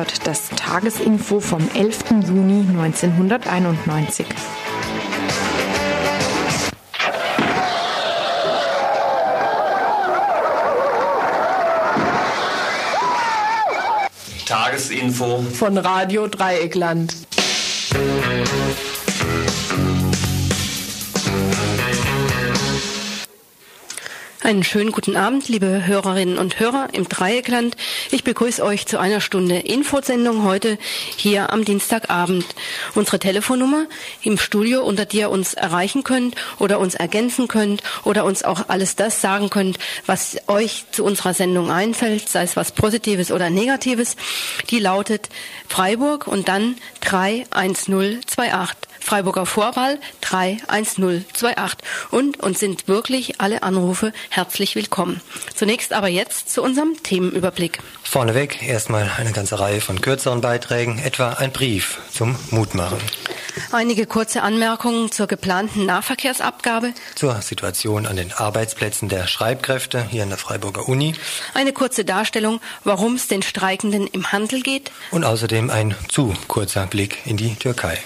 hört das Tagesinfo vom 11. Juni 1991. Tagesinfo von Radio Dreieckland. Einen schönen guten Abend, liebe Hörerinnen und Hörer im Dreieckland. Ich begrüße euch zu einer Stunde Infosendung heute hier am Dienstagabend. Unsere Telefonnummer im Studio, unter die ihr uns erreichen könnt oder uns ergänzen könnt oder uns auch alles das sagen könnt, was euch zu unserer Sendung einfällt, sei es was Positives oder Negatives, die lautet Freiburg und dann 31028. Freiburger Vorwahl 31028 und uns sind wirklich alle Anrufe herzlich willkommen. Zunächst aber jetzt zu unserem Themenüberblick. Vorneweg erstmal eine ganze Reihe von kürzeren Beiträgen, etwa ein Brief zum Mutmachen. Einige kurze Anmerkungen zur geplanten Nahverkehrsabgabe. Zur Situation an den Arbeitsplätzen der Schreibkräfte hier an der Freiburger Uni. Eine kurze Darstellung, warum es den Streikenden im Handel geht. Und außerdem ein zu kurzer Blick in die Türkei.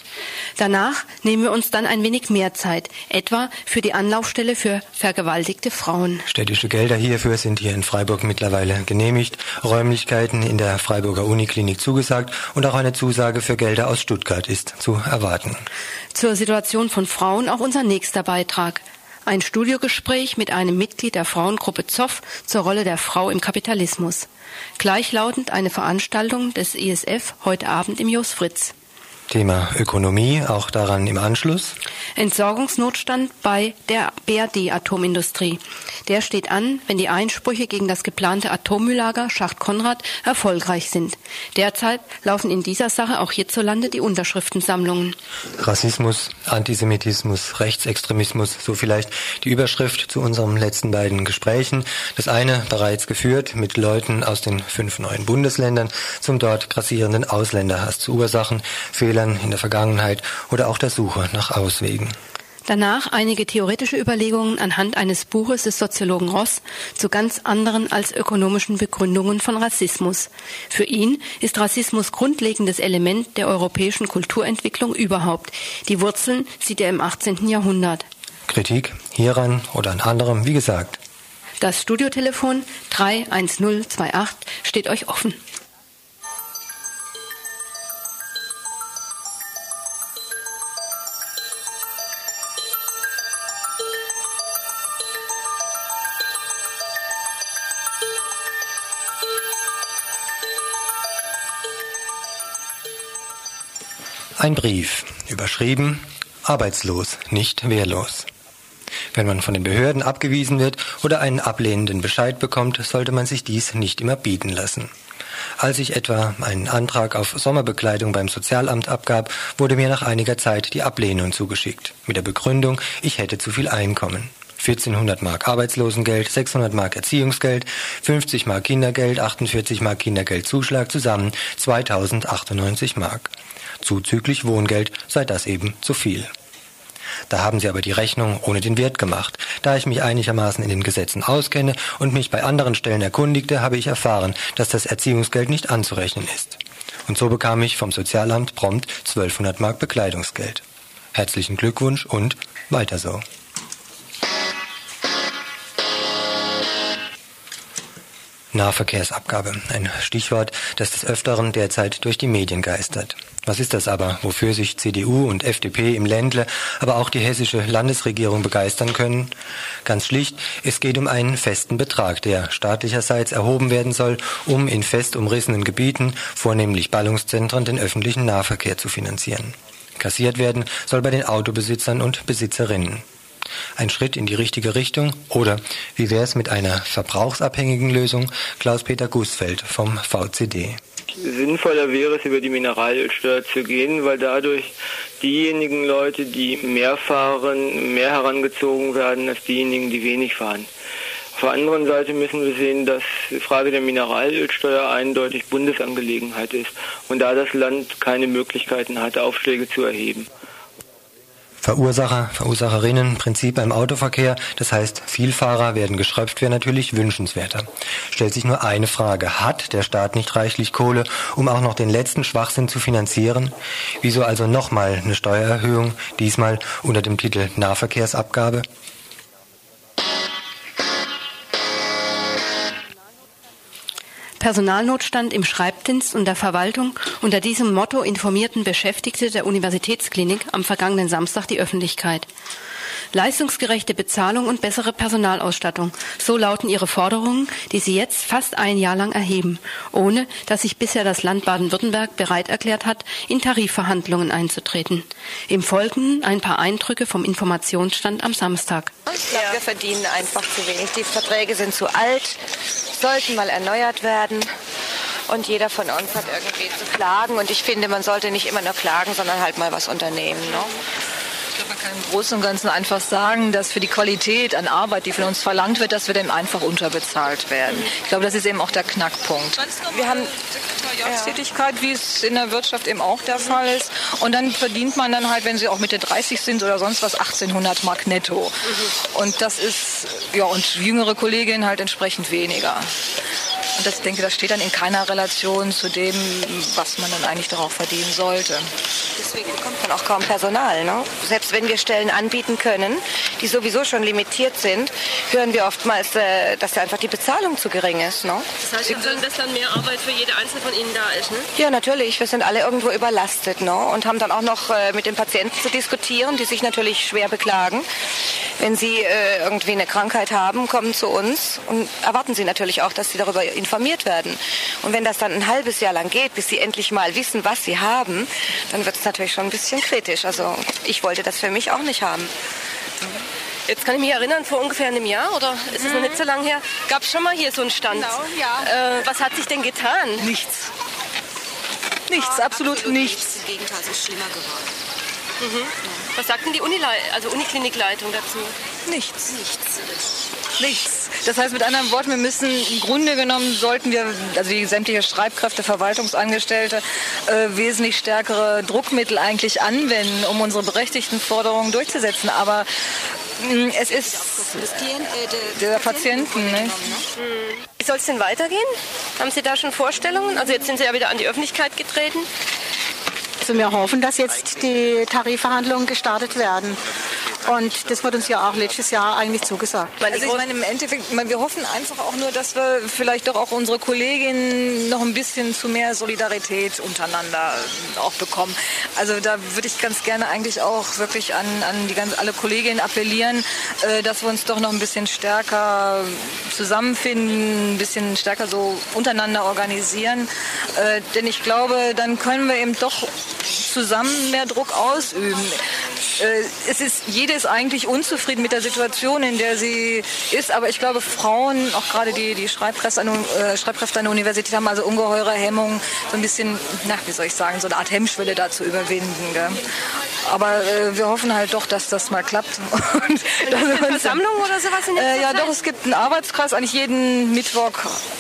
Danach nehmen wir uns dann ein wenig mehr Zeit, etwa für die Anlaufstelle für vergewaltigte Frauen. Städtische Gelder hierfür sind hier in Freiburg mittlerweile genehmigt, Räumlichkeiten in der Freiburger Uniklinik zugesagt und auch eine Zusage für Gelder aus Stuttgart ist zu erwarten. Zur Situation von Frauen auch unser nächster Beitrag. Ein Studiogespräch mit einem Mitglied der Frauengruppe Zoff zur Rolle der Frau im Kapitalismus. Gleichlautend eine Veranstaltung des ISF heute Abend im Jos Fritz. Thema Ökonomie, auch daran im Anschluss. Entsorgungsnotstand bei der BRD-Atomindustrie. Der steht an, wenn die Einsprüche gegen das geplante Atommülllager Schacht Konrad erfolgreich sind. Derzeit laufen in dieser Sache auch hierzulande die Unterschriftensammlungen. Rassismus, Antisemitismus, Rechtsextremismus, so vielleicht die Überschrift zu unseren letzten beiden Gesprächen. Das eine bereits geführt mit Leuten aus den fünf neuen Bundesländern zum dort grassierenden Ausländerhass zu Ursachen, Fehlern in der Vergangenheit oder auch der Suche nach Auswegen. Danach einige theoretische Überlegungen anhand eines Buches des Soziologen Ross zu ganz anderen als ökonomischen Begründungen von Rassismus. Für ihn ist Rassismus grundlegendes Element der europäischen Kulturentwicklung überhaupt. Die Wurzeln sieht er im 18. Jahrhundert. Kritik hieran oder an anderem, wie gesagt. Das Studiotelefon 31028 steht euch offen. Ein Brief, überschrieben Arbeitslos, nicht wehrlos. Wenn man von den Behörden abgewiesen wird oder einen ablehnenden Bescheid bekommt, sollte man sich dies nicht immer bieten lassen. Als ich etwa einen Antrag auf Sommerbekleidung beim Sozialamt abgab, wurde mir nach einiger Zeit die Ablehnung zugeschickt, mit der Begründung, ich hätte zu viel Einkommen. 1400 Mark Arbeitslosengeld, 600 Mark Erziehungsgeld, 50 Mark Kindergeld, 48 Mark Kindergeldzuschlag zusammen 2098 Mark. Zuzüglich Wohngeld sei das eben zu viel. Da haben sie aber die Rechnung ohne den Wert gemacht. Da ich mich einigermaßen in den Gesetzen auskenne und mich bei anderen Stellen erkundigte, habe ich erfahren, dass das Erziehungsgeld nicht anzurechnen ist. Und so bekam ich vom Sozialamt prompt 1200 Mark Bekleidungsgeld. Herzlichen Glückwunsch und weiter so. Nahverkehrsabgabe, ein Stichwort, das des Öfteren derzeit durch die Medien geistert. Was ist das aber, wofür sich CDU und FDP im Ländle, aber auch die hessische Landesregierung begeistern können? Ganz schlicht, es geht um einen festen Betrag, der staatlicherseits erhoben werden soll, um in fest umrissenen Gebieten, vornehmlich Ballungszentren, den öffentlichen Nahverkehr zu finanzieren. Kassiert werden soll bei den Autobesitzern und Besitzerinnen. Ein Schritt in die richtige Richtung? Oder wie wäre es mit einer verbrauchsabhängigen Lösung? Klaus-Peter Gußfeld vom VCD. Sinnvoller wäre es, über die Mineralölsteuer zu gehen, weil dadurch diejenigen Leute, die mehr fahren, mehr herangezogen werden als diejenigen, die wenig fahren. Auf der anderen Seite müssen wir sehen, dass die Frage der Mineralölsteuer eindeutig Bundesangelegenheit ist und da das Land keine Möglichkeiten hat, Aufschläge zu erheben. Verursacher, Verursacherinnen, Prinzip beim Autoverkehr, das heißt, Vielfahrer werden geschröpft, wäre natürlich wünschenswerter. Stellt sich nur eine Frage. Hat der Staat nicht reichlich Kohle, um auch noch den letzten Schwachsinn zu finanzieren? Wieso also nochmal eine Steuererhöhung, diesmal unter dem Titel Nahverkehrsabgabe? Personalnotstand im Schreibdienst und der Verwaltung. Unter diesem Motto informierten Beschäftigte der Universitätsklinik am vergangenen Samstag die Öffentlichkeit. Leistungsgerechte Bezahlung und bessere Personalausstattung. So lauten ihre Forderungen, die sie jetzt fast ein Jahr lang erheben, ohne dass sich bisher das Land Baden-Württemberg bereit erklärt hat, in Tarifverhandlungen einzutreten. Im Folgenden ein paar Eindrücke vom Informationsstand am Samstag. Ich glaube, wir verdienen einfach zu wenig. Die Verträge sind zu alt sollten mal erneuert werden. Und jeder von uns hat irgendwie zu klagen. Und ich finde, man sollte nicht immer nur klagen, sondern halt mal was unternehmen. Ne? Kann im Großen und Ganzen einfach sagen, dass für die Qualität an Arbeit, die von uns verlangt wird, dass wir dem einfach unterbezahlt werden. Ich glaube, das ist eben auch der Knackpunkt. Wir haben Sekretariatstätigkeit, wie es in der Wirtschaft eben auch der Fall ist. Und dann verdient man dann halt, wenn sie auch Mitte 30 sind oder sonst was, 1800 Mark netto. Und das ist, ja, und jüngere Kolleginnen halt entsprechend weniger. Und das, ich denke, das steht dann in keiner Relation zu dem, was man dann eigentlich darauf verdienen sollte. Deswegen bekommt man auch kaum Personal. Ne? Selbst wenn wir Stellen anbieten können, die sowieso schon limitiert sind, hören wir oftmals, äh, dass einfach die Bezahlung zu gering ist. Ne? Das heißt, also, dass dann mehr Arbeit für jede Einzelne von Ihnen da ist, ne? Ja, natürlich. Wir sind alle irgendwo überlastet ne? und haben dann auch noch äh, mit den Patienten zu diskutieren, die sich natürlich schwer beklagen. Wenn sie äh, irgendwie eine Krankheit haben, kommen zu uns und erwarten sie natürlich auch, dass sie darüber informiert werden. Und wenn das dann ein halbes Jahr lang geht, bis sie endlich mal wissen, was sie haben, dann wird es natürlich schon ein bisschen kritisch. Also ich wollte das für mich auch nicht haben. Jetzt kann ich mich erinnern, vor ungefähr einem Jahr oder ist es mhm. noch nicht so lange her, gab es schon mal hier so einen Stand. Genau, ja. Äh, was hat sich denn getan? Nichts. Nichts, absolut, absolut nichts. Im Gegenteil, es ist schlimmer geworden. Mhm. Was sagt denn die Unile also Uniklinikleitung dazu? Nichts. Nichts. Nichts. Das heißt mit anderen Worten, wir müssen im Grunde genommen sollten wir, also die sämtliche Schreibkräfte, Verwaltungsangestellte, äh, wesentlich stärkere Druckmittel eigentlich anwenden, um unsere berechtigten Forderungen durchzusetzen. Aber mh, mm, es ist der Patienten. Ne? Wie soll es denn weitergehen? Haben Sie da schon Vorstellungen? Also jetzt sind Sie ja wieder an die Öffentlichkeit getreten. Also wir hoffen, dass jetzt die Tarifverhandlungen gestartet werden. Und das wird uns ja auch letztes Jahr eigentlich zugesagt. Also ich meine, im Endeffekt, wir hoffen einfach auch nur, dass wir vielleicht doch auch unsere Kolleginnen noch ein bisschen zu mehr Solidarität untereinander auch bekommen. Also da würde ich ganz gerne eigentlich auch wirklich an, an die ganz, alle Kolleginnen appellieren, äh, dass wir uns doch noch ein bisschen stärker zusammenfinden, ein bisschen stärker so untereinander organisieren. Äh, denn ich glaube, dann können wir eben doch zusammen mehr Druck ausüben. Äh, es ist, jede ist eigentlich unzufrieden mit der Situation, in der sie ist, aber ich glaube, Frauen, auch gerade die, die Schreibkräfte, an, äh, Schreibkräfte an der Universität, haben also ungeheure Hemmungen, so ein bisschen, na, wie soll ich sagen, so eine Art Hemmschwelle da zu überwinden. Gell? Aber äh, wir hoffen halt doch, dass das mal klappt. Und eine Versammlung oder sowas in äh, Ja, doch, es gibt einen Arbeitskreis, eigentlich jeden Mittwoch,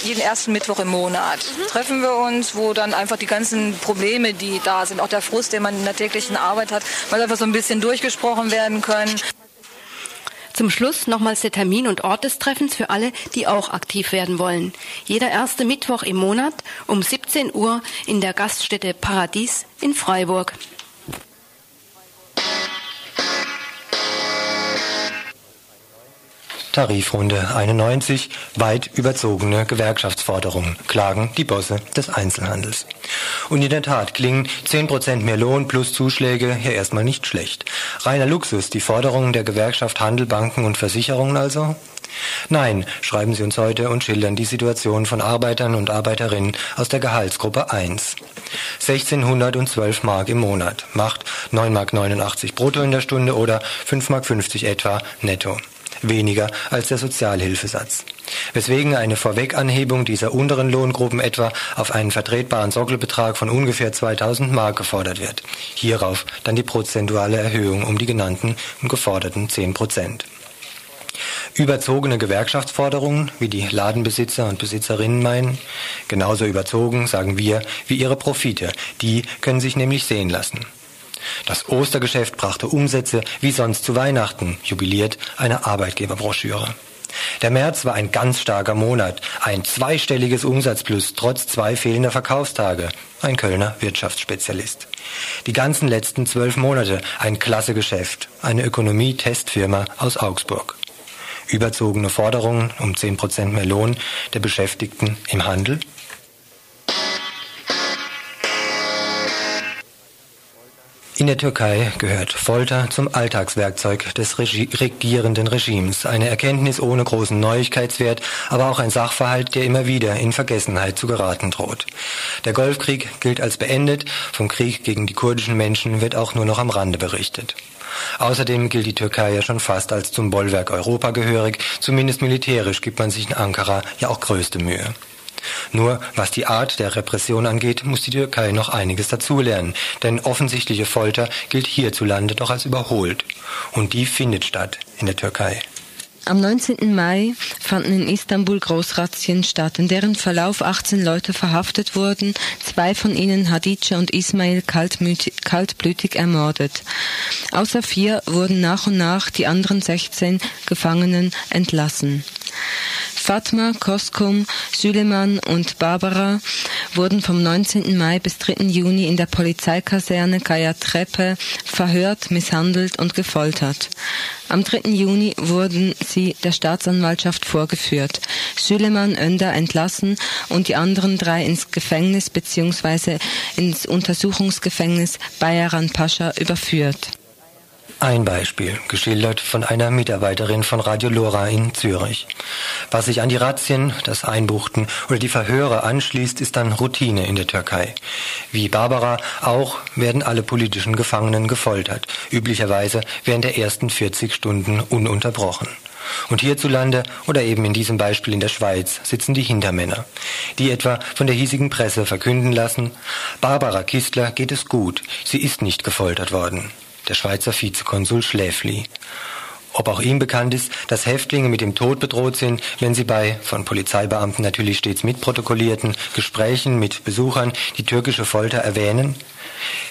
jeden ersten Mittwoch im Monat mhm. treffen wir uns, wo dann einfach die ganzen Probleme, die da sind, auch der Frust, den man in der täglichen Arbeit hat, mal einfach so ein bisschen durchgesprochen werden können. Zum Schluss nochmals der Termin und Ort des Treffens für alle, die auch aktiv werden wollen. Jeder erste Mittwoch im Monat um 17 Uhr in der Gaststätte Paradies in Freiburg. Tarifrunde 91, weit überzogene Gewerkschaftsforderungen, klagen die Bosse des Einzelhandels. Und in der Tat klingen 10% mehr Lohn plus Zuschläge ja erstmal nicht schlecht. Reiner Luxus, die Forderungen der Gewerkschaft Handel, Banken und Versicherungen also? Nein, schreiben Sie uns heute und schildern die Situation von Arbeitern und Arbeiterinnen aus der Gehaltsgruppe 1. 1612 Mark im Monat macht 9,89 Mark brutto in der Stunde oder 5,50 Mark etwa netto weniger als der Sozialhilfesatz. Weswegen eine Vorweganhebung dieser unteren Lohngruppen etwa auf einen vertretbaren Sockelbetrag von ungefähr 2000 Mark gefordert wird. Hierauf dann die prozentuale Erhöhung um die genannten und geforderten 10 Prozent. Überzogene Gewerkschaftsforderungen, wie die Ladenbesitzer und Besitzerinnen meinen, genauso überzogen, sagen wir, wie ihre Profite, die können sich nämlich sehen lassen. Das Ostergeschäft brachte Umsätze wie sonst zu Weihnachten, jubiliert eine Arbeitgeberbroschüre. Der März war ein ganz starker Monat, ein zweistelliges Umsatzplus trotz zwei fehlender Verkaufstage, ein Kölner Wirtschaftsspezialist. Die ganzen letzten zwölf Monate ein klasse Geschäft, eine Ökonomie-Testfirma aus Augsburg. Überzogene Forderungen um 10% mehr Lohn der Beschäftigten im Handel In der Türkei gehört Folter zum Alltagswerkzeug des Regi regierenden Regimes. Eine Erkenntnis ohne großen Neuigkeitswert, aber auch ein Sachverhalt, der immer wieder in Vergessenheit zu geraten droht. Der Golfkrieg gilt als beendet, vom Krieg gegen die kurdischen Menschen wird auch nur noch am Rande berichtet. Außerdem gilt die Türkei ja schon fast als zum Bollwerk Europa gehörig, zumindest militärisch gibt man sich in Ankara ja auch größte Mühe. Nur was die Art der Repression angeht, muss die Türkei noch einiges dazulernen, denn offensichtliche Folter gilt hierzulande doch als überholt. Und die findet statt in der Türkei. Am 19. Mai fanden in Istanbul Großrazzien statt, in deren Verlauf 18 Leute verhaftet wurden, zwei von ihnen Hadice und Ismail kaltblütig ermordet. Außer vier wurden nach und nach die anderen 16 Gefangenen entlassen. Fatma, Koskum, Süleyman und Barbara wurden vom 19. Mai bis 3. Juni in der Polizeikaserne Gaya Treppe verhört, misshandelt und gefoltert. Am 3. Juni wurden sie der Staatsanwaltschaft vorgeführt, Süleyman Önder entlassen und die anderen drei ins Gefängnis bzw. ins Untersuchungsgefängnis Bayaran Pascha überführt. Ein Beispiel, geschildert von einer Mitarbeiterin von Radio Lora in Zürich. Was sich an die Razzien, das Einbuchten oder die Verhöre anschließt, ist dann Routine in der Türkei. Wie Barbara auch werden alle politischen Gefangenen gefoltert, üblicherweise während der ersten 40 Stunden ununterbrochen. Und hierzulande oder eben in diesem Beispiel in der Schweiz sitzen die Hintermänner, die etwa von der hiesigen Presse verkünden lassen, Barbara Kistler geht es gut, sie ist nicht gefoltert worden der Schweizer Vizekonsul Schläfli. Ob auch ihm bekannt ist, dass Häftlinge mit dem Tod bedroht sind, wenn sie bei, von Polizeibeamten natürlich stets mitprotokollierten, Gesprächen mit Besuchern die türkische Folter erwähnen?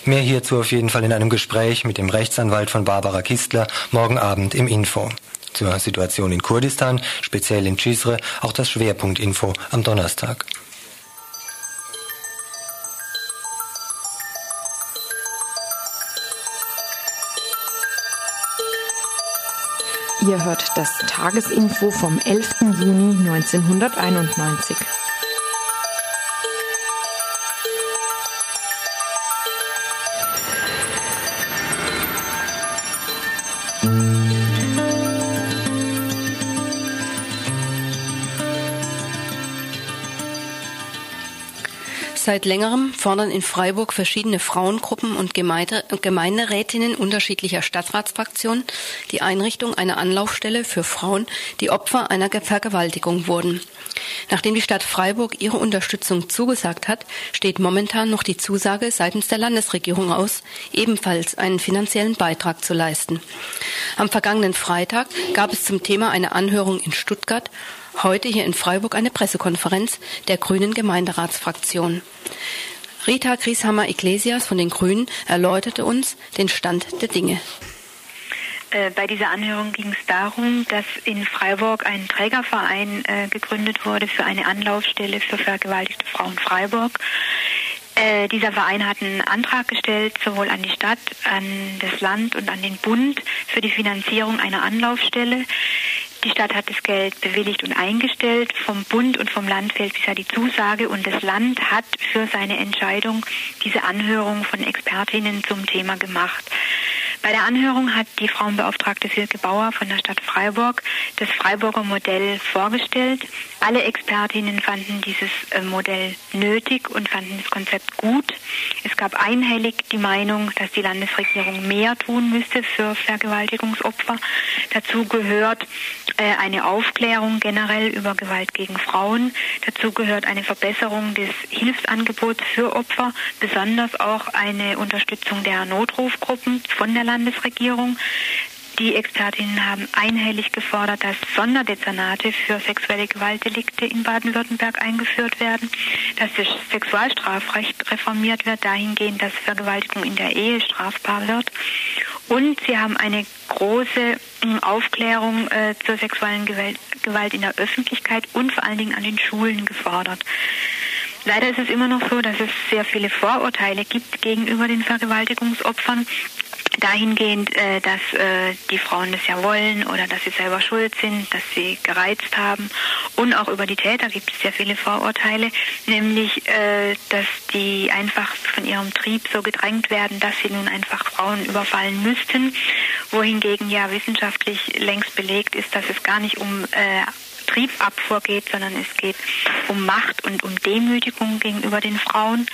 Mehr hierzu auf jeden Fall in einem Gespräch mit dem Rechtsanwalt von Barbara Kistler morgen Abend im Info. Zur Situation in Kurdistan, speziell in Cizre, auch das Schwerpunktinfo am Donnerstag. Ihr hört das Tagesinfo vom 11. Juni 1991. Seit längerem fordern in Freiburg verschiedene Frauengruppen und Gemeinde, Gemeinderätinnen unterschiedlicher Stadtratsfraktionen die Einrichtung einer Anlaufstelle für Frauen, die Opfer einer Vergewaltigung wurden. Nachdem die Stadt Freiburg ihre Unterstützung zugesagt hat, steht momentan noch die Zusage seitens der Landesregierung aus, ebenfalls einen finanziellen Beitrag zu leisten. Am vergangenen Freitag gab es zum Thema eine Anhörung in Stuttgart heute hier in Freiburg eine Pressekonferenz der Grünen Gemeinderatsfraktion. Rita Grieshammer Iglesias von den Grünen erläuterte uns den Stand der Dinge. Äh, bei dieser Anhörung ging es darum, dass in Freiburg ein Trägerverein äh, gegründet wurde für eine Anlaufstelle für vergewaltigte Frauen Freiburg. Äh, dieser Verein hat einen Antrag gestellt, sowohl an die Stadt, an das Land und an den Bund für die Finanzierung einer Anlaufstelle. Die Stadt hat das Geld bewilligt und eingestellt. Vom Bund und vom Land fällt bisher die Zusage und das Land hat für seine Entscheidung diese Anhörung von Expertinnen zum Thema gemacht. Bei der Anhörung hat die Frauenbeauftragte Silke Bauer von der Stadt Freiburg das Freiburger Modell vorgestellt. Alle Expertinnen fanden dieses äh, Modell nötig und fanden das Konzept gut. Es gab einhellig die Meinung, dass die Landesregierung mehr tun müsste für Vergewaltigungsopfer. Dazu gehört äh, eine Aufklärung generell über Gewalt gegen Frauen. Dazu gehört eine Verbesserung des Hilfsangebots für Opfer, besonders auch eine Unterstützung der Notrufgruppen von der Landesregierung. Die Expertinnen haben einhellig gefordert, dass Sonderdezernate für sexuelle Gewaltdelikte in Baden-Württemberg eingeführt werden, dass das Sexualstrafrecht reformiert wird, dahingehend, dass Vergewaltigung in der Ehe strafbar wird. Und sie haben eine große hm, Aufklärung äh, zur sexuellen Gewalt, Gewalt in der Öffentlichkeit und vor allen Dingen an den Schulen gefordert. Leider ist es immer noch so, dass es sehr viele Vorurteile gibt gegenüber den Vergewaltigungsopfern dahingehend, äh, dass äh, die Frauen das ja wollen oder dass sie selber schuld sind, dass sie gereizt haben. Und auch über die Täter gibt es sehr viele Vorurteile, nämlich, äh, dass die einfach von ihrem Trieb so gedrängt werden, dass sie nun einfach Frauen überfallen müssten, wohingegen ja wissenschaftlich längst belegt ist, dass es gar nicht um äh, Triebabfuhr geht, sondern es geht um Macht und um Demütigung gegenüber den Frauen.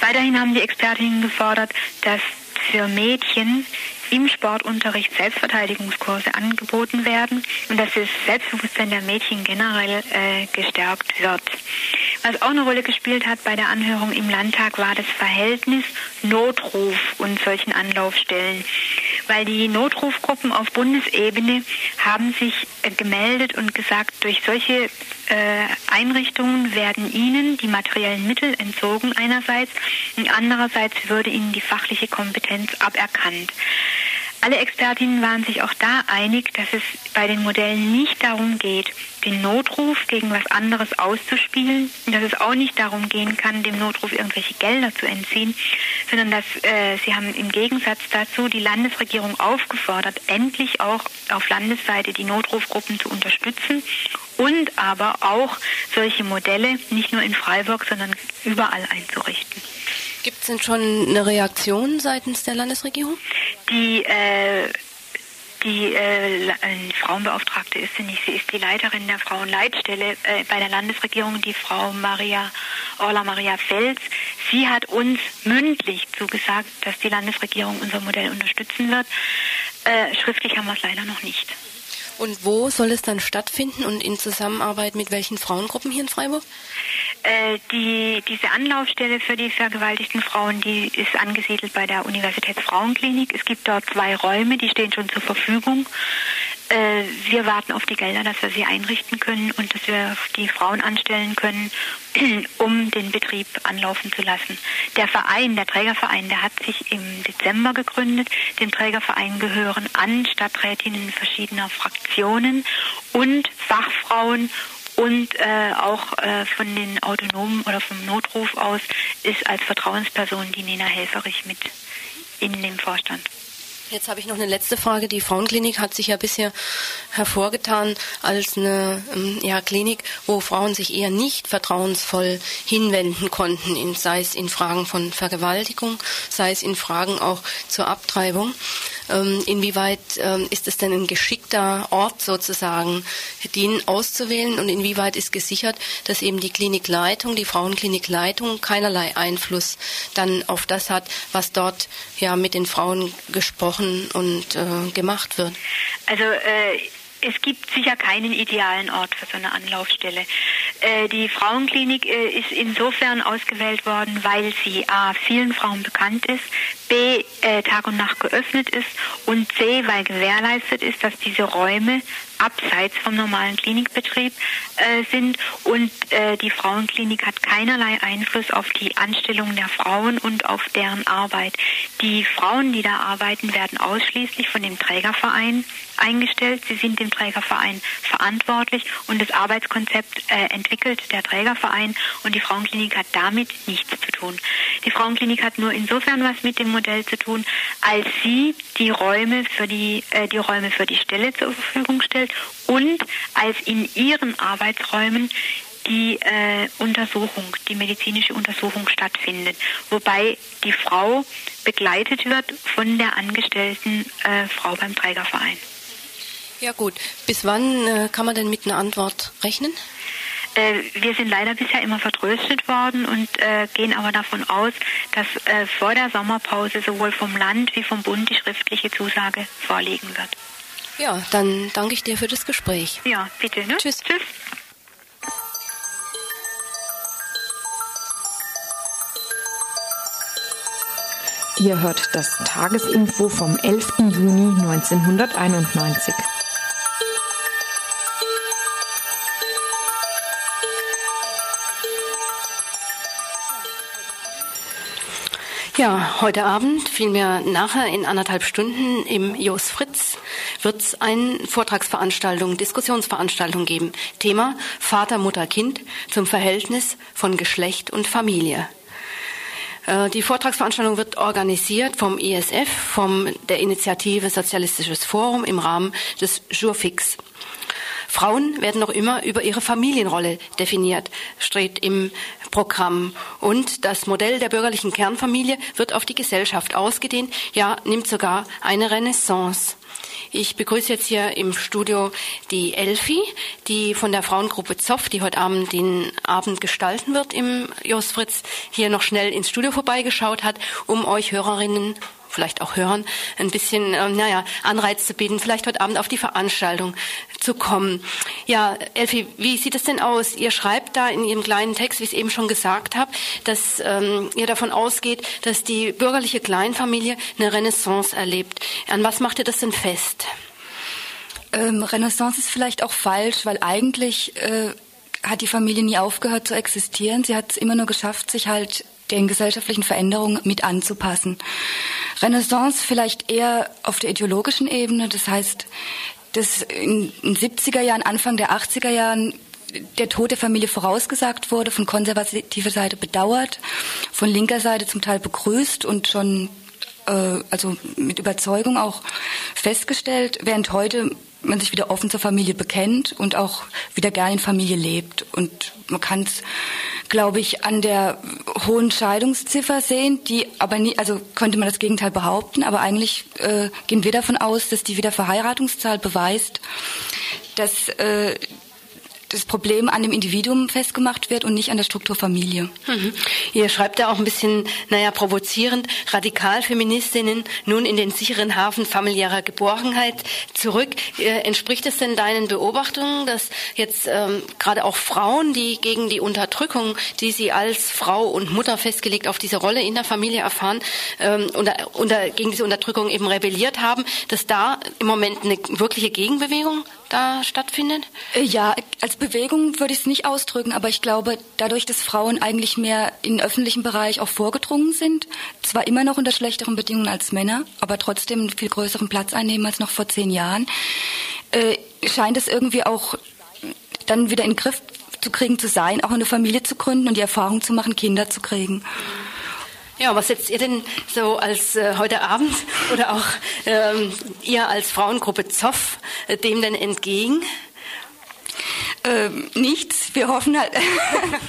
Weiterhin haben die Expertinnen gefordert, dass für Mädchen im Sportunterricht Selbstverteidigungskurse angeboten werden und dass das Selbstbewusstsein der Mädchen generell äh, gestärkt wird. Was auch eine Rolle gespielt hat bei der Anhörung im Landtag war das Verhältnis Notruf und solchen Anlaufstellen. Weil die Notrufgruppen auf Bundesebene haben sich äh, gemeldet und gesagt, durch solche Einrichtungen werden ihnen die materiellen Mittel entzogen einerseits und andererseits würde ihnen die fachliche Kompetenz aberkannt. Alle Expertinnen waren sich auch da einig, dass es bei den Modellen nicht darum geht, den Notruf gegen was anderes auszuspielen, dass es auch nicht darum gehen kann, dem Notruf irgendwelche Gelder zu entziehen, sondern dass äh, sie haben im Gegensatz dazu die Landesregierung aufgefordert, endlich auch auf Landesseite die Notrufgruppen zu unterstützen und aber auch solche Modelle nicht nur in Freiburg, sondern überall einzurichten. Gibt es denn schon eine Reaktion seitens der Landesregierung? Die äh, die äh, Frauenbeauftragte ist sie nicht. Sie ist die Leiterin der Frauenleitstelle äh, bei der Landesregierung, die Frau Maria Orla Maria Fels. Sie hat uns mündlich zugesagt, dass die Landesregierung unser Modell unterstützen wird. Äh, schriftlich haben wir es leider noch nicht. Und wo soll es dann stattfinden und in Zusammenarbeit mit welchen Frauengruppen hier in Freiburg? Äh, die, diese Anlaufstelle für die vergewaltigten Frauen, die ist angesiedelt bei der Universitätsfrauenklinik. Es gibt dort zwei Räume, die stehen schon zur Verfügung. Äh, wir warten auf die Gelder, dass wir sie einrichten können und dass wir die Frauen anstellen können, um den Betrieb anlaufen zu lassen. Der Verein, der Trägerverein, der hat sich im Dezember gegründet. Dem Trägerverein gehören an Stadträtinnen verschiedener Fraktionen und Fachfrauen und äh, auch äh, von den Autonomen oder vom Notruf aus ist als Vertrauensperson die Nina Helferich mit in dem Vorstand. Jetzt habe ich noch eine letzte Frage. Die Frauenklinik hat sich ja bisher hervorgetan als eine ähm, ja, Klinik, wo Frauen sich eher nicht vertrauensvoll hinwenden konnten, sei es in Fragen von Vergewaltigung, sei es in Fragen auch zur Abtreibung. Ähm, inwieweit ähm, ist es denn ein geschickter Ort sozusagen, den auszuwählen und inwieweit ist gesichert, dass eben die Klinikleitung, die Frauenklinikleitung keinerlei Einfluss dann auf das hat, was dort ja mit den Frauen gesprochen und äh, gemacht wird? Also äh es gibt sicher keinen idealen Ort für so eine Anlaufstelle. Äh, die Frauenklinik äh, ist insofern ausgewählt worden, weil sie A, vielen Frauen bekannt ist, B, äh, Tag und Nacht geöffnet ist und C, weil gewährleistet ist, dass diese Räume abseits vom normalen Klinikbetrieb äh, sind und äh, die Frauenklinik hat keinerlei Einfluss auf die Anstellung der Frauen und auf deren Arbeit. Die Frauen, die da arbeiten, werden ausschließlich von dem Trägerverein eingestellt. Sie sind dem Trägerverein verantwortlich und das Arbeitskonzept äh, entwickelt der Trägerverein und die Frauenklinik hat damit nichts zu tun. Die Frauenklinik hat nur insofern was mit dem Modell zu tun, als sie die Räume für die, äh, die Räume für die Stelle zur Verfügung stellt und als in ihren Arbeitsräumen die äh, Untersuchung, die medizinische Untersuchung stattfindet, wobei die Frau begleitet wird von der angestellten äh, Frau beim Trägerverein. Ja gut, bis wann äh, kann man denn mit einer Antwort rechnen? Äh, wir sind leider bisher immer vertröstet worden und äh, gehen aber davon aus, dass äh, vor der Sommerpause sowohl vom Land wie vom Bund die schriftliche Zusage vorliegen wird. Ja, dann danke ich dir für das Gespräch. Ja, bitte. Ne? Tschüss. Tschüss. Ihr hört das Tagesinfo vom 11. Juni 1991. Ja, heute Abend, vielmehr nachher in anderthalb Stunden im Jos Fritz wird es eine Vortragsveranstaltung, Diskussionsveranstaltung geben. Thema Vater, Mutter, Kind zum Verhältnis von Geschlecht und Familie. Äh, die Vortragsveranstaltung wird organisiert vom ISF, vom der Initiative Sozialistisches Forum im Rahmen des Jurfix. Frauen werden noch immer über ihre Familienrolle definiert, steht im Programm. Und das Modell der bürgerlichen Kernfamilie wird auf die Gesellschaft ausgedehnt, ja, nimmt sogar eine Renaissance. Ich begrüße jetzt hier im Studio die Elfi, die von der Frauengruppe Zoff, die heute Abend den Abend gestalten wird im Jos Fritz, hier noch schnell ins Studio vorbeigeschaut hat, um euch Hörerinnen vielleicht auch hören, ein bisschen, äh, naja, Anreiz zu bieten, vielleicht heute Abend auf die Veranstaltung zu kommen. Ja, Elfi, wie sieht es denn aus? Ihr schreibt da in Ihrem kleinen Text, wie ich es eben schon gesagt habe, dass ähm, ihr davon ausgeht, dass die bürgerliche Kleinfamilie eine Renaissance erlebt. An was macht ihr das denn fest? Ähm, Renaissance ist vielleicht auch falsch, weil eigentlich äh, hat die Familie nie aufgehört zu existieren. Sie hat es immer nur geschafft, sich halt den gesellschaftlichen Veränderungen mit anzupassen. Renaissance vielleicht eher auf der ideologischen Ebene, das heißt, dass in den 70er Jahren, Anfang der 80er Jahren der Tod der Familie vorausgesagt wurde, von konservativer Seite bedauert, von linker Seite zum Teil begrüßt und schon äh, also mit Überzeugung auch festgestellt, während heute man sich wieder offen zur Familie bekennt und auch wieder gerne in Familie lebt. Und man kann es, glaube ich, an der hohen Scheidungsziffer sehen, die aber nie, also könnte man das Gegenteil behaupten, aber eigentlich äh, gehen wir davon aus, dass die Wiederverheiratungszahl beweist, dass äh, das Problem an dem Individuum festgemacht wird und nicht an der Struktur Familie. Mhm. Ihr schreibt ja auch ein bisschen, naja, provozierend, Radikalfeministinnen nun in den sicheren Hafen familiärer Geborgenheit zurück. Äh, entspricht es denn deinen Beobachtungen, dass jetzt ähm, gerade auch Frauen, die gegen die Unterdrückung, die sie als Frau und Mutter festgelegt auf diese Rolle in der Familie erfahren, ähm, unter, unter, gegen diese Unterdrückung eben rebelliert haben, dass da im Moment eine wirkliche Gegenbewegung da stattfindet? Äh, ja, als Bewegung würde ich es nicht ausdrücken, aber ich glaube, dadurch, dass Frauen eigentlich mehr den öffentlichen Bereich auch vorgedrungen sind, zwar immer noch unter schlechteren Bedingungen als Männer, aber trotzdem einen viel größeren Platz einnehmen als noch vor zehn Jahren, äh, scheint es irgendwie auch dann wieder in den Griff zu kriegen zu sein, auch eine Familie zu gründen und die Erfahrung zu machen, Kinder zu kriegen. Ja, was setzt ihr denn so als äh, heute Abend oder auch ähm, ihr als Frauengruppe Zoff äh, dem denn entgegen? Ähm, nichts. Wir hoffen halt,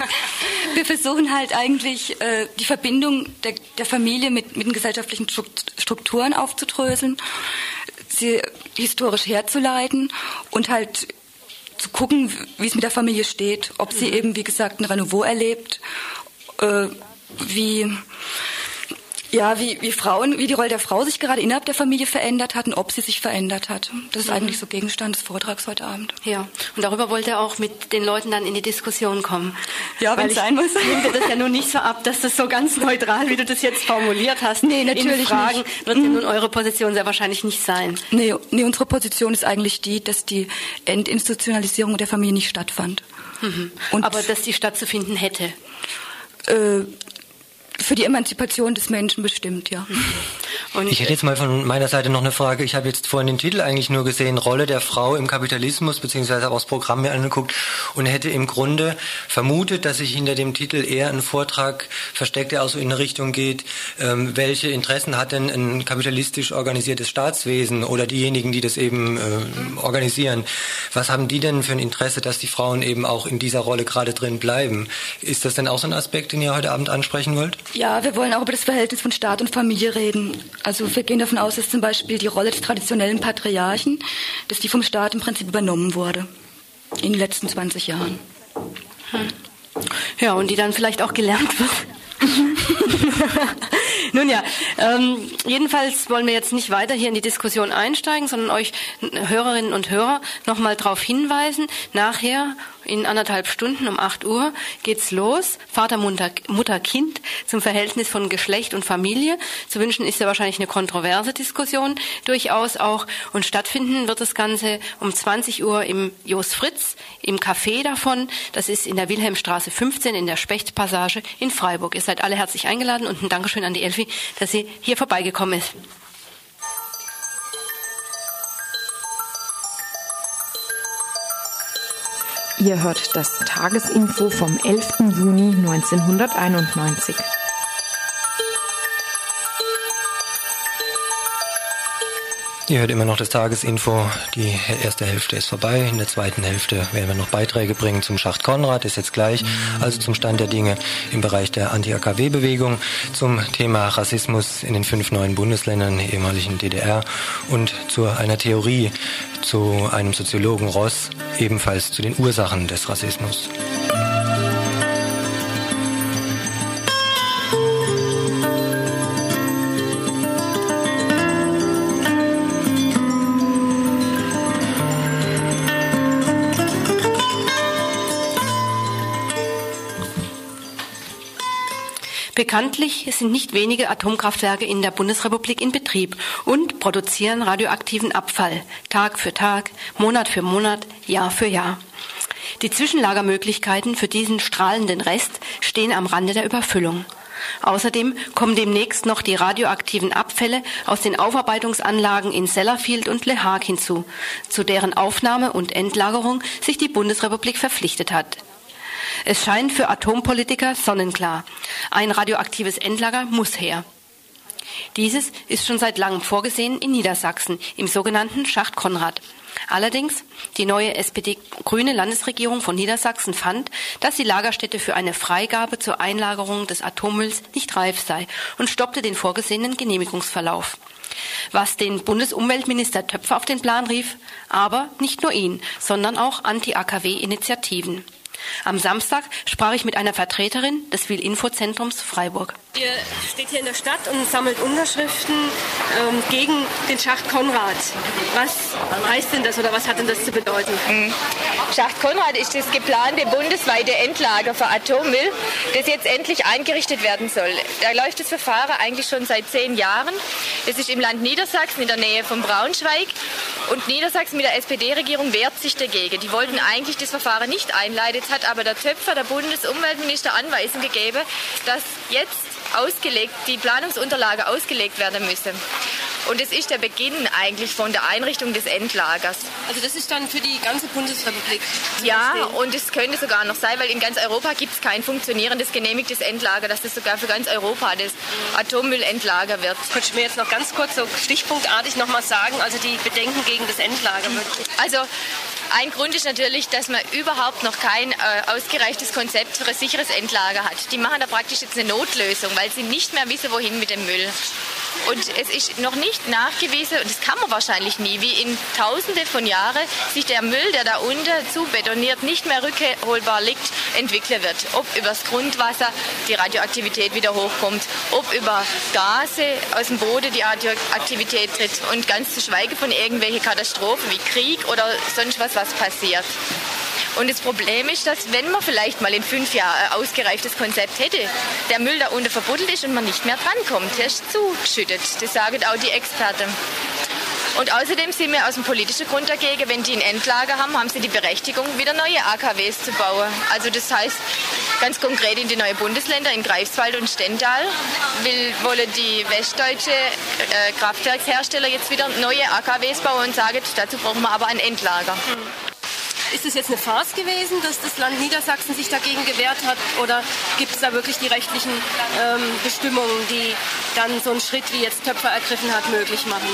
wir versuchen halt eigentlich äh, die Verbindung der, der Familie mit, mit den gesellschaftlichen Strukturen aufzudröseln, sie historisch herzuleiten und halt zu gucken, wie es mit der Familie steht, ob sie mhm. eben, wie gesagt, ein Renouveau erlebt, äh, wie ja, wie, wie Frauen, wie die Rolle der Frau sich gerade innerhalb der Familie verändert hat und ob sie sich verändert hat. Das ist mhm. eigentlich so Gegenstand des Vortrags heute Abend. Ja, und darüber wollte er auch mit den Leuten dann in die Diskussion kommen. Ja, wenn es sein muss. Ich nehme das ja nun nicht so ab, dass das so ganz neutral, wie du das jetzt formuliert hast. Nee, natürlich in Fragen nicht. wird ja mhm. nun eure Position sehr wahrscheinlich nicht sein. Nee, nee, unsere Position ist eigentlich die, dass die Entinstitutionalisierung der Familie nicht stattfand. Mhm. Aber dass die stattzufinden hätte. Äh, für die Emanzipation des Menschen bestimmt, ja. Und ich hätte jetzt mal von meiner Seite noch eine Frage. Ich habe jetzt vorhin den Titel eigentlich nur gesehen, Rolle der Frau im Kapitalismus, beziehungsweise auch das Programm mir angeguckt und hätte im Grunde vermutet, dass sich hinter dem Titel eher ein Vortrag versteckt, der auch so in eine Richtung geht, ähm, welche Interessen hat denn ein kapitalistisch organisiertes Staatswesen oder diejenigen, die das eben äh, organisieren. Was haben die denn für ein Interesse, dass die Frauen eben auch in dieser Rolle gerade drin bleiben? Ist das denn auch so ein Aspekt, den ihr heute Abend ansprechen wollt? Ja, wir wollen auch über das Verhältnis von Staat und Familie reden. Also wir gehen davon aus, dass zum Beispiel die Rolle des traditionellen Patriarchen, dass die vom Staat im Prinzip übernommen wurde in den letzten 20 Jahren. Hm. Ja, und die dann vielleicht auch gelernt wird. Nun ja, ähm, jedenfalls wollen wir jetzt nicht weiter hier in die Diskussion einsteigen, sondern euch Hörerinnen und Hörer nochmal darauf hinweisen. Nachher In anderthalb Stunden um 8 Uhr geht's los. Vater, Mutter, Mutter, Kind zum Verhältnis von Geschlecht und Familie. Zu wünschen ist ja wahrscheinlich eine kontroverse Diskussion durchaus auch. Und stattfinden wird das Ganze um 20 Uhr im Jos Fritz, im Café davon. Das ist in der Wilhelmstraße 15 in der Spechtpassage in Freiburg. Ihr seid alle herzlich eingeladen und ein Dankeschön an die Elfi, dass sie hier vorbeigekommen ist. Ihr hört das Tagesinfo vom 11. Juni 1991. Ihr hört immer noch das Tagesinfo. Die erste Hälfte ist vorbei. In der zweiten Hälfte werden wir noch Beiträge bringen zum Schacht Konrad, ist jetzt gleich. Also zum Stand der Dinge im Bereich der Anti-AKW-Bewegung, zum Thema Rassismus in den fünf neuen Bundesländern der ehemaligen DDR und zu einer Theorie zu einem Soziologen Ross, ebenfalls zu den Ursachen des Rassismus. Bekanntlich sind nicht wenige Atomkraftwerke in der Bundesrepublik in Betrieb und produzieren radioaktiven Abfall Tag für Tag, Monat für Monat, Jahr für Jahr. Die Zwischenlagermöglichkeiten für diesen strahlenden Rest stehen am Rande der Überfüllung. Außerdem kommen demnächst noch die radioaktiven Abfälle aus den Aufarbeitungsanlagen in Sellafield und Le Haag hinzu, zu deren Aufnahme und Endlagerung sich die Bundesrepublik verpflichtet hat. Es scheint für Atompolitiker sonnenklar. Ein radioaktives Endlager muss her. Dieses ist schon seit langem vorgesehen in Niedersachsen im sogenannten Schacht Konrad. Allerdings, die neue SPD-grüne Landesregierung von Niedersachsen fand, dass die Lagerstätte für eine Freigabe zur Einlagerung des Atommülls nicht reif sei und stoppte den vorgesehenen Genehmigungsverlauf. Was den Bundesumweltminister Töpfer auf den Plan rief, aber nicht nur ihn, sondern auch Anti-AKW-Initiativen. Am Samstag sprach ich mit einer Vertreterin des Will-Info-Zentrums Freiburg. Ihr steht hier in der Stadt und sammelt Unterschriften ähm, gegen den Schacht Konrad. Was heißt denn das oder was hat denn das zu bedeuten? Mhm. Schacht Konrad ist das geplante bundesweite Endlager für Atommüll, das jetzt endlich eingerichtet werden soll. Da läuft das Verfahren eigentlich schon seit zehn Jahren. Es ist im Land Niedersachsen in der Nähe von Braunschweig und Niedersachsen mit der SPD-Regierung wehrt sich dagegen. Die wollten eigentlich das Verfahren nicht einleiten. Jetzt hat aber der Töpfer, der Bundesumweltminister, Anweisung gegeben, dass jetzt ausgelegt, die Planungsunterlage ausgelegt werden müsse. Und es ist der Beginn eigentlich von der Einrichtung des Endlagers. Also das ist dann für die ganze Bundesrepublik? Ja, und es könnte sogar noch sein, weil in ganz Europa gibt es kein funktionierendes genehmigtes Endlager, dass das sogar für ganz Europa das Atommüllendlager wird. Könntest du mir jetzt noch ganz kurz so stichpunktartig noch mal sagen, also die Bedenken gegen das Endlager? Also ein Grund ist natürlich, dass man überhaupt noch kein äh, ausgereichtes Konzept für ein sicheres Endlager hat. Die machen da praktisch jetzt eine Notlösung, weil sie nicht mehr wissen, wohin mit dem Müll. Und es ist noch nicht nachgewiesen, und das kann man wahrscheinlich nie, wie in Tausende von Jahren sich der Müll, der da unten zu betoniert, nicht mehr rückholbar liegt, entwickeln wird. Ob übers Grundwasser die Radioaktivität wieder hochkommt, ob über Gase aus dem Boden die Radioaktivität tritt und ganz zu schweigen von irgendwelchen Katastrophen wie Krieg oder sonst was, was passiert. Und das Problem ist, dass wenn man vielleicht mal in fünf Jahren ein ausgereiftes Konzept hätte, der Müll da unten verbuddelt ist und man nicht mehr drankommt. Der ist zugeschüttet. Das sagen auch die Experten. Und außerdem sind wir aus dem politischen Grund dagegen, wenn die ein Endlager haben, haben sie die Berechtigung, wieder neue AKWs zu bauen. Also das heißt, ganz konkret in die neuen Bundesländer, in Greifswald und Stendal, will, wollen die westdeutsche äh, Kraftwerkshersteller jetzt wieder neue AKWs bauen und sagen, dazu brauchen wir aber ein Endlager. Mhm. Ist es jetzt eine Farce gewesen, dass das Land Niedersachsen sich dagegen gewehrt hat? Oder gibt es da wirklich die rechtlichen ähm, Bestimmungen, die dann so einen Schritt, wie jetzt Töpfer ergriffen hat, möglich machen?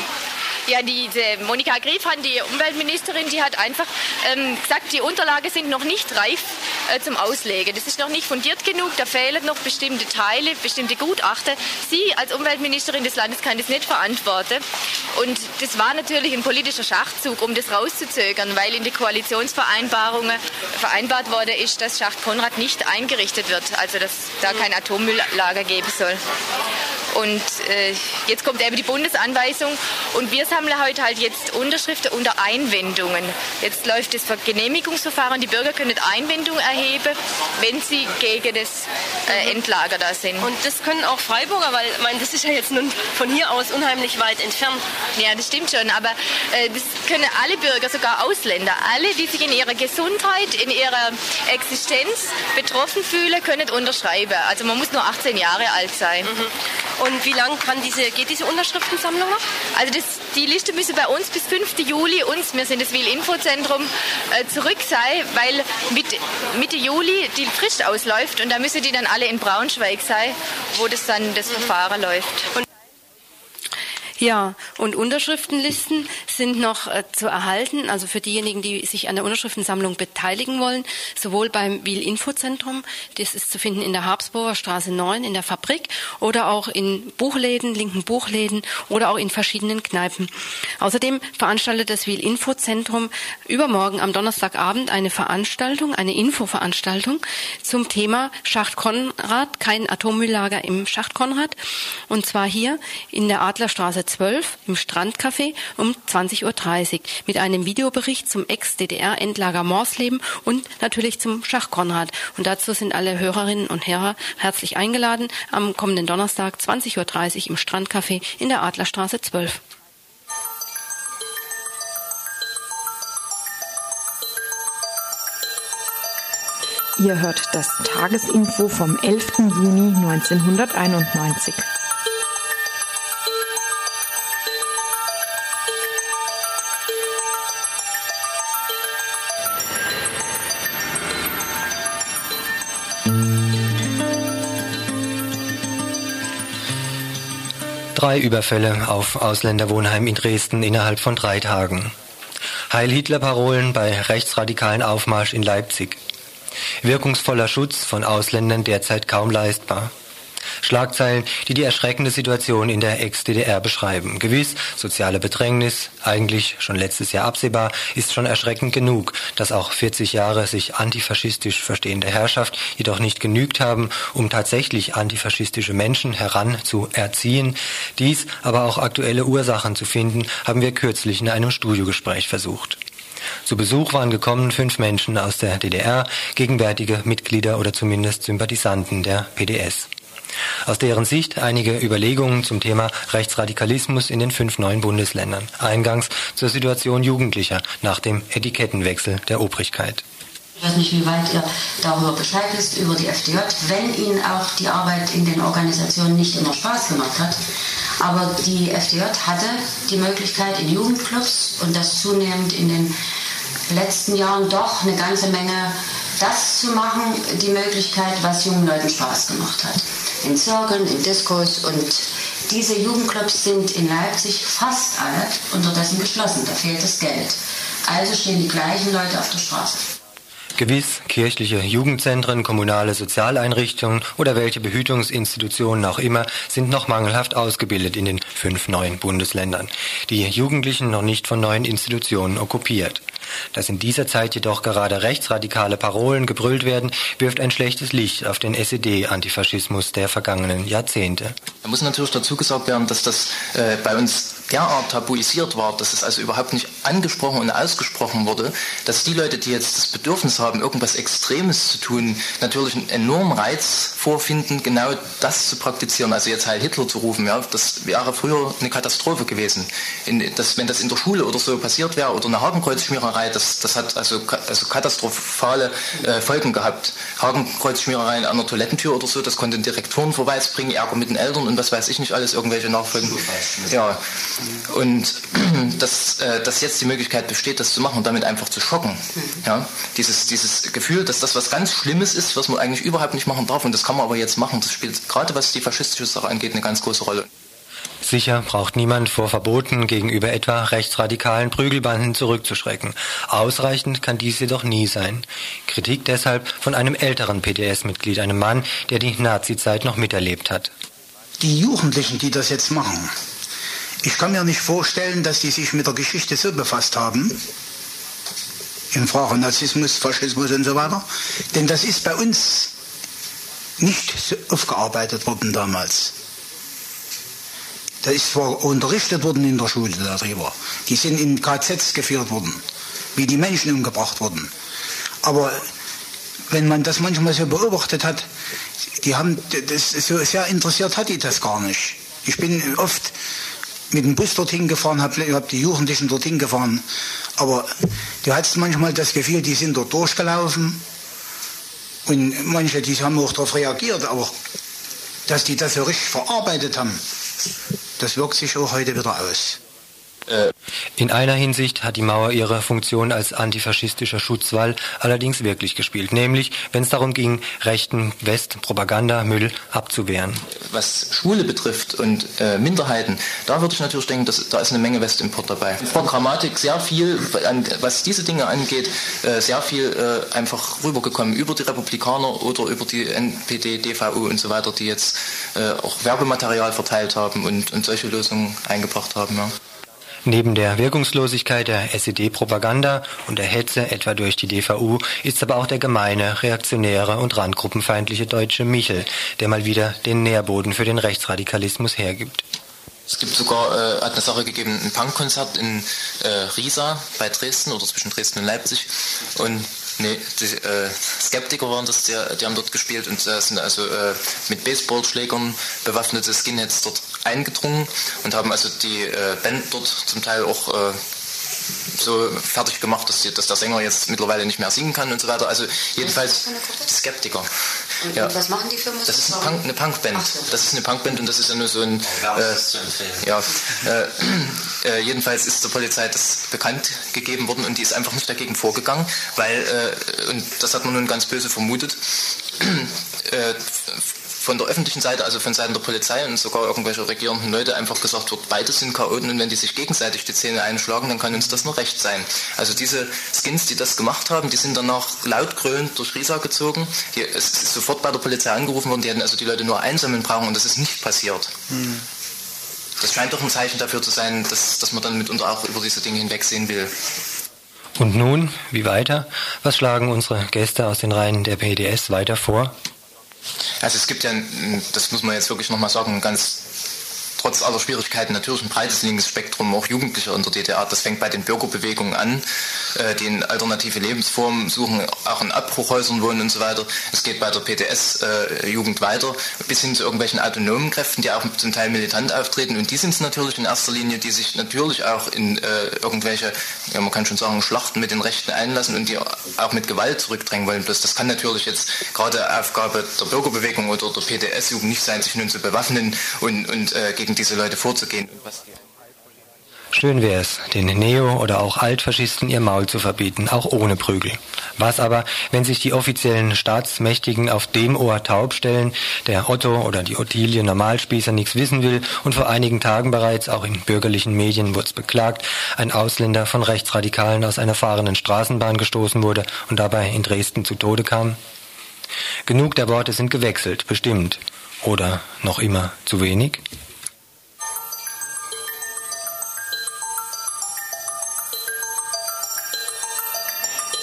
Ja, diese Monika Griefhahn, die Umweltministerin, die hat einfach ähm, gesagt, die Unterlagen sind noch nicht reif äh, zum Auslegen. Das ist noch nicht fundiert genug, da fehlen noch bestimmte Teile, bestimmte Gutachten. Sie als Umweltministerin des Landes kann das nicht verantworten. Und das war natürlich ein politischer Schachzug, um das rauszuzögern, weil in die Koalitionsvereinbarungen vereinbart worden ist, dass Schacht Konrad nicht eingerichtet wird, also dass da kein Atommülllager geben soll. Und äh, jetzt kommt eben die Bundesanweisung und wir sammeln heute halt jetzt Unterschriften unter Einwendungen. Jetzt läuft das Genehmigungsverfahren. Die Bürger können Einwendungen erheben, wenn sie gegen das äh, Endlager da sind. Und das können auch Freiburger, weil ich meine, das ist ja jetzt nun von hier aus unheimlich weit entfernt. Ja, das stimmt schon, aber äh, das können alle Bürger, sogar Ausländer, alle, die sich in ihrer Gesundheit, in ihrer Existenz betroffen fühlen, können unterschreiben. Also man muss nur 18 Jahre alt sein. Mhm. Und wie lange kann diese, geht diese Unterschriftensammlung noch? Also das, die Liste müsse bei uns bis 5. Juli, uns, wir sind das Wiel-Infozentrum, äh, zurück sein, weil mit, Mitte Juli die Frist ausläuft und da müssen die dann alle in Braunschweig sein, wo das dann das mhm. Verfahren läuft. Und ja, und Unterschriftenlisten sind noch äh, zu erhalten, also für diejenigen, die sich an der Unterschriftensammlung beteiligen wollen, sowohl beim Wiel Infozentrum, das ist zu finden in der Habsburger Straße 9 in der Fabrik oder auch in Buchläden, linken Buchläden oder auch in verschiedenen Kneipen. Außerdem veranstaltet das Wiel Infozentrum übermorgen am Donnerstagabend eine Veranstaltung, eine Infoveranstaltung zum Thema Schacht Konrad, kein Atommülllager im Schacht Konrad und zwar hier in der Adlerstraße 12 im Strandcafé um 20.30 Uhr mit einem Videobericht zum Ex-DDR-Endlager Morsleben und natürlich zum Schach Konrad. Und dazu sind alle Hörerinnen und Hörer herzlich eingeladen am kommenden Donnerstag 20.30 Uhr im Strandcafé in der Adlerstraße 12. Ihr hört das Tagesinfo vom 11. Juni 1991. Drei Überfälle auf Ausländerwohnheim in Dresden innerhalb von drei Tagen. Heil-Hitler-Parolen bei rechtsradikalen Aufmarsch in Leipzig. Wirkungsvoller Schutz von Ausländern derzeit kaum leistbar. Schlagzeilen, die die erschreckende Situation in der Ex-DDR beschreiben. Gewiss, soziale Bedrängnis, eigentlich schon letztes Jahr absehbar, ist schon erschreckend genug, dass auch 40 Jahre sich antifaschistisch verstehende Herrschaft jedoch nicht genügt haben, um tatsächlich antifaschistische Menschen heran zu erziehen. Dies, aber auch aktuelle Ursachen zu finden, haben wir kürzlich in einem Studiogespräch versucht. Zu Besuch waren gekommen fünf Menschen aus der DDR, gegenwärtige Mitglieder oder zumindest Sympathisanten der PDS. Aus deren Sicht einige Überlegungen zum Thema Rechtsradikalismus in den fünf neuen Bundesländern. Eingangs zur Situation Jugendlicher nach dem Etikettenwechsel der Obrigkeit. Ich weiß nicht, wie weit ihr darüber Bescheid wisst, über die FDJ, wenn Ihnen auch die Arbeit in den Organisationen nicht immer Spaß gemacht hat. Aber die FDJ hatte die Möglichkeit in Jugendclubs und das zunehmend in den letzten Jahren doch eine ganze Menge das zu machen, die Möglichkeit, was jungen Leuten Spaß gemacht hat in Zirkeln, in Diskos und diese Jugendclubs sind in Leipzig fast alle unterdessen geschlossen. Da fehlt das Geld. Also stehen die gleichen Leute auf der Straße. Gewiss, kirchliche Jugendzentren, kommunale Sozialeinrichtungen oder welche Behütungsinstitutionen auch immer sind noch mangelhaft ausgebildet in den fünf neuen Bundesländern. Die Jugendlichen noch nicht von neuen Institutionen okkupiert. Dass in dieser Zeit jedoch gerade rechtsradikale Parolen gebrüllt werden, wirft ein schlechtes Licht auf den SED-Antifaschismus der vergangenen Jahrzehnte. Da muss natürlich dazu gesagt werden, dass das äh, bei uns derart tabuisiert war, dass es also überhaupt nicht angesprochen und ausgesprochen wurde, dass die Leute, die jetzt das Bedürfnis haben, irgendwas Extremes zu tun, natürlich einen enormen Reiz vorfinden, genau das zu praktizieren. Also jetzt Heil Hitler zu rufen, ja, das wäre früher eine Katastrophe gewesen. In, das, wenn das in der Schule oder so passiert wäre oder eine Hakenkreuzschmiererei, das, das hat also, also katastrophale äh, Folgen gehabt. Hakenkreuzschmiererei an der Toilettentür oder so, das konnte einen Direktorenverweis bringen, Ärger mit den Eltern und was weiß ich nicht alles, irgendwelche Nachfolgen. Ja, und dass, äh, dass jetzt die Möglichkeit besteht, das zu machen und damit einfach zu schocken. Ja? Dieses, dieses Gefühl, dass das was ganz Schlimmes ist, was man eigentlich überhaupt nicht machen darf und das kann man aber jetzt machen, das spielt gerade was die faschistische Sache angeht eine ganz große Rolle. Sicher braucht niemand vor Verboten gegenüber etwa rechtsradikalen Prügelbanden zurückzuschrecken. Ausreichend kann dies jedoch nie sein. Kritik deshalb von einem älteren PDS-Mitglied, einem Mann, der die Nazizeit noch miterlebt hat. Die Jugendlichen, die das jetzt machen, ich kann mir nicht vorstellen, dass die sich mit der Geschichte so befasst haben, in Frage Nazismus, Faschismus und so weiter, denn das ist bei uns nicht so aufgearbeitet worden damals. Da ist zwar unterrichtet worden in der Schule darüber. Die sind in KZs geführt worden, wie die Menschen umgebracht wurden. Aber wenn man das manchmal so beobachtet hat, die haben das so sehr interessiert hat die das gar nicht. Ich bin oft mit dem Bus dorthin gefahren, habe hab die Jugendlichen dorthin gefahren. Aber du hattest manchmal das Gefühl, die sind dort durchgelaufen. Und manche, die haben auch darauf reagiert, aber dass die das so richtig verarbeitet haben, das wirkt sich auch heute wieder aus. Äh, in einer Hinsicht hat die Mauer ihre Funktion als antifaschistischer Schutzwall allerdings wirklich gespielt, nämlich wenn es darum ging, rechten Westpropagandamüll abzuwehren. Was Schwule betrifft und äh, Minderheiten, da würde ich natürlich denken, dass, da ist eine Menge Westimport dabei. Programmatik sehr viel, was diese Dinge angeht, äh, sehr viel äh, einfach rübergekommen über die Republikaner oder über die NPD, DVU und so weiter, die jetzt äh, auch Werbematerial verteilt haben und, und solche Lösungen eingebracht haben. Ja. Neben der Wirkungslosigkeit der SED-Propaganda und der Hetze etwa durch die DVU ist aber auch der gemeine, reaktionäre und randgruppenfeindliche deutsche Michel, der mal wieder den Nährboden für den Rechtsradikalismus hergibt. Es gibt sogar, äh, hat eine Sache gegeben, ein Punkkonzert in äh, Riesa bei Dresden oder zwischen Dresden und Leipzig. Und Nee, die äh, Skeptiker waren das, die, die, haben dort gespielt und äh, sind also äh, mit Baseballschlägern bewaffnete Skinheads dort eingedrungen und haben also die äh, Band dort zum Teil auch äh, so fertig gemacht, dass, die, dass, der Sänger jetzt mittlerweile nicht mehr singen kann und so weiter. Also jedenfalls Skeptiker. Und, ja. und was machen die für Musik? Das ist eine, Punk, eine Punkband. So. Das ist eine Punkband und das ist ja nur so ein. Äh, ja, äh, äh, jedenfalls ist der Polizei das bekannt gegeben worden und die ist einfach nicht dagegen vorgegangen, weil, äh, und das hat man nun ganz böse vermutet, äh, von der öffentlichen Seite, also von Seiten der Polizei und sogar irgendwelche regierenden Leute einfach gesagt wird, beide sind Chaoten und wenn die sich gegenseitig die Zähne einschlagen, dann kann uns das nur recht sein. Also diese Skins, die das gemacht haben, die sind danach laut grölend durch Riesa gezogen. Die, es ist sofort bei der Polizei angerufen worden, die hätten also die Leute nur einsammeln brauchen und das ist nicht passiert. Hm. Das scheint doch ein Zeichen dafür zu sein, dass, dass man dann mitunter auch über diese Dinge hinwegsehen will. Und nun, wie weiter? Was schlagen unsere Gäste aus den Reihen der PDS weiter vor? Also es gibt ja, das muss man jetzt wirklich nochmal sagen, ganz trotz aller Schwierigkeiten natürlich ein breites linkes Spektrum, auch Jugendliche in der DDR. Das fängt bei den Bürgerbewegungen an, äh, die in alternative Lebensformen suchen, auch in Abbruchhäusern wohnen und so weiter. Es geht bei der PTS-Jugend äh, weiter, bis hin zu irgendwelchen autonomen Kräften, die auch zum Teil militant auftreten. Und die sind es natürlich in erster Linie, die sich natürlich auch in äh, irgendwelche, ja, man kann schon sagen, Schlachten mit den Rechten einlassen und die auch mit Gewalt zurückdrängen wollen. Bloß das kann natürlich jetzt gerade Aufgabe der Bürgerbewegung oder der PTS-Jugend nicht sein, sich nun zu bewaffnen und, und äh, gegen gegen diese Leute vorzugehen. Schön wäre es, den Neo- oder auch Altfaschisten ihr Maul zu verbieten, auch ohne Prügel. Was aber, wenn sich die offiziellen Staatsmächtigen auf dem Ohr taub stellen, der Otto oder die Ottilie Normalspießer nichts wissen will und vor einigen Tagen bereits, auch in bürgerlichen Medien wurde es beklagt, ein Ausländer von Rechtsradikalen aus einer fahrenden Straßenbahn gestoßen wurde und dabei in Dresden zu Tode kam? Genug der Worte sind gewechselt, bestimmt. Oder noch immer zu wenig?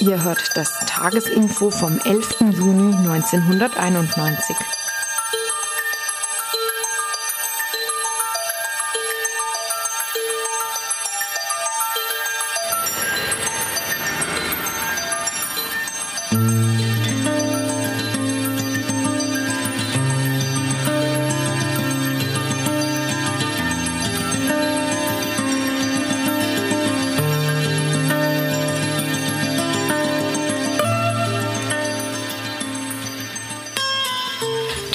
Ihr hört das Tagesinfo vom 11. Juni 1991.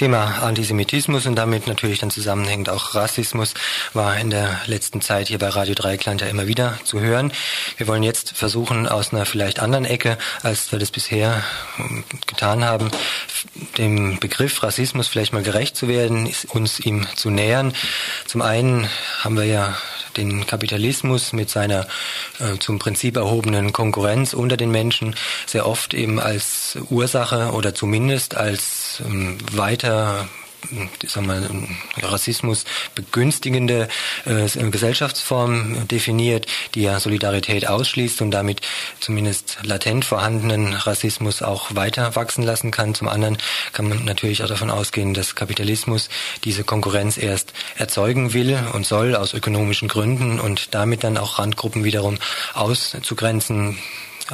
Thema Antisemitismus und damit natürlich dann zusammenhängend auch Rassismus war in der letzten Zeit hier bei Radio Dreikland ja immer wieder zu hören. Wir wollen jetzt versuchen, aus einer vielleicht anderen Ecke, als wir das bisher ähm, getan haben, dem Begriff Rassismus vielleicht mal gerecht zu werden, uns ihm zu nähern. Zum einen haben wir ja den Kapitalismus mit seiner äh, zum Prinzip erhobenen Konkurrenz unter den Menschen sehr oft eben als Ursache oder zumindest als ähm, weiter sagen wir, Rassismus begünstigende äh, Gesellschaftsform definiert, die ja Solidarität ausschließt und damit zumindest latent vorhandenen Rassismus auch weiter wachsen lassen kann. Zum anderen kann man natürlich auch davon ausgehen, dass Kapitalismus diese Konkurrenz erst erzeugen will und soll aus ökonomischen Gründen und damit dann auch Randgruppen wiederum auszugrenzen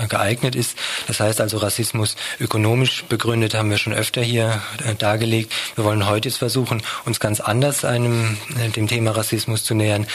geeignet ist. Das heißt also Rassismus ökonomisch begründet haben wir schon öfter hier äh, dargelegt. Wir wollen heute jetzt versuchen, uns ganz anders einem, äh, dem Thema Rassismus zu nähern.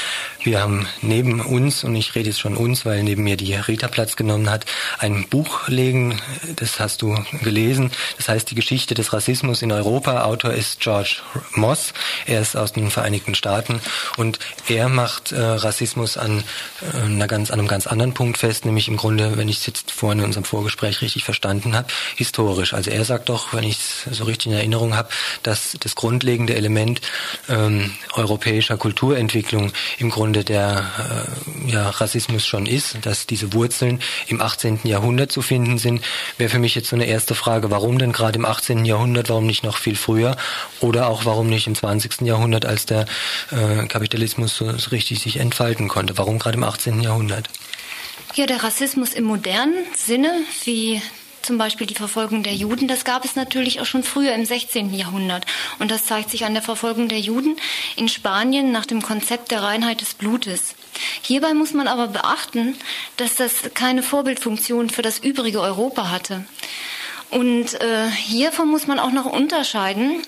Wir haben neben uns, und ich rede jetzt schon uns, weil neben mir die Rita Platz genommen hat, ein Buch legen, das hast du gelesen. Das heißt die Geschichte des Rassismus in Europa. Autor ist George Moss. Er ist aus den Vereinigten Staaten und er macht äh, Rassismus an, äh, einer ganz, an einem ganz anderen Punkt fest, nämlich im Grunde, wenn ich jetzt vorhin in unserem Vorgespräch richtig verstanden habe, historisch. Also er sagt doch, wenn ich es so richtig in Erinnerung habe, dass das grundlegende Element ähm, europäischer Kulturentwicklung im Grunde der äh, ja, Rassismus schon ist, dass diese Wurzeln im 18. Jahrhundert zu finden sind, wäre für mich jetzt so eine erste Frage, warum denn gerade im 18. Jahrhundert, warum nicht noch viel früher oder auch warum nicht im 20. Jahrhundert, als der äh, Kapitalismus so, so richtig sich entfalten konnte, warum gerade im 18. Jahrhundert? Ja, der Rassismus im modernen Sinne, wie zum Beispiel die Verfolgung der Juden, das gab es natürlich auch schon früher im 16. Jahrhundert. Und das zeigt sich an der Verfolgung der Juden in Spanien nach dem Konzept der Reinheit des Blutes. Hierbei muss man aber beachten, dass das keine Vorbildfunktion für das übrige Europa hatte. Und äh, hiervon muss man auch noch unterscheiden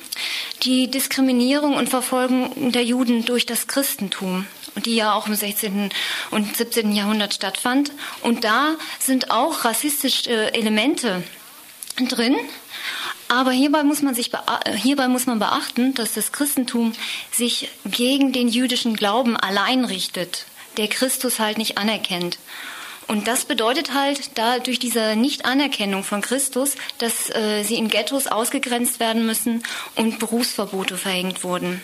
die Diskriminierung und Verfolgung der Juden durch das Christentum die ja auch im 16. und 17. Jahrhundert stattfand. Und da sind auch rassistische Elemente drin. Aber hierbei muss man sich hierbei muss man beachten, dass das Christentum sich gegen den jüdischen Glauben allein richtet, der Christus halt nicht anerkennt. Und das bedeutet halt, da durch diese Nichtanerkennung von Christus, dass äh, sie in Ghettos ausgegrenzt werden müssen und Berufsverbote verhängt wurden.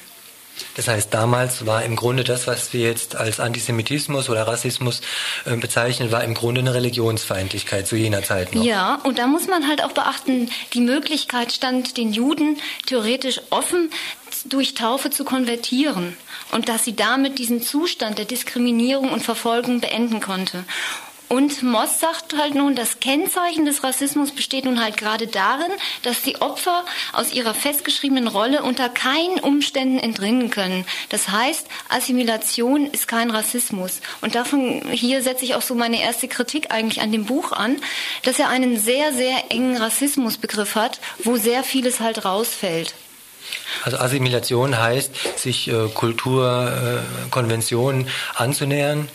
Das heißt, damals war im Grunde das, was wir jetzt als Antisemitismus oder Rassismus äh, bezeichnen, war im Grunde eine Religionsfeindlichkeit zu jener Zeit noch. Ja, und da muss man halt auch beachten, die Möglichkeit stand den Juden theoretisch offen, durch Taufe zu konvertieren und dass sie damit diesen Zustand der Diskriminierung und Verfolgung beenden konnte. Und Moss sagt halt nun, das Kennzeichen des Rassismus besteht nun halt gerade darin, dass die Opfer aus ihrer festgeschriebenen Rolle unter keinen Umständen entrinnen können. Das heißt, Assimilation ist kein Rassismus. Und davon hier setze ich auch so meine erste Kritik eigentlich an dem Buch an, dass er einen sehr, sehr engen Rassismusbegriff hat, wo sehr vieles halt rausfällt. Also Assimilation heißt, sich äh, Kulturkonventionen äh, anzunähern,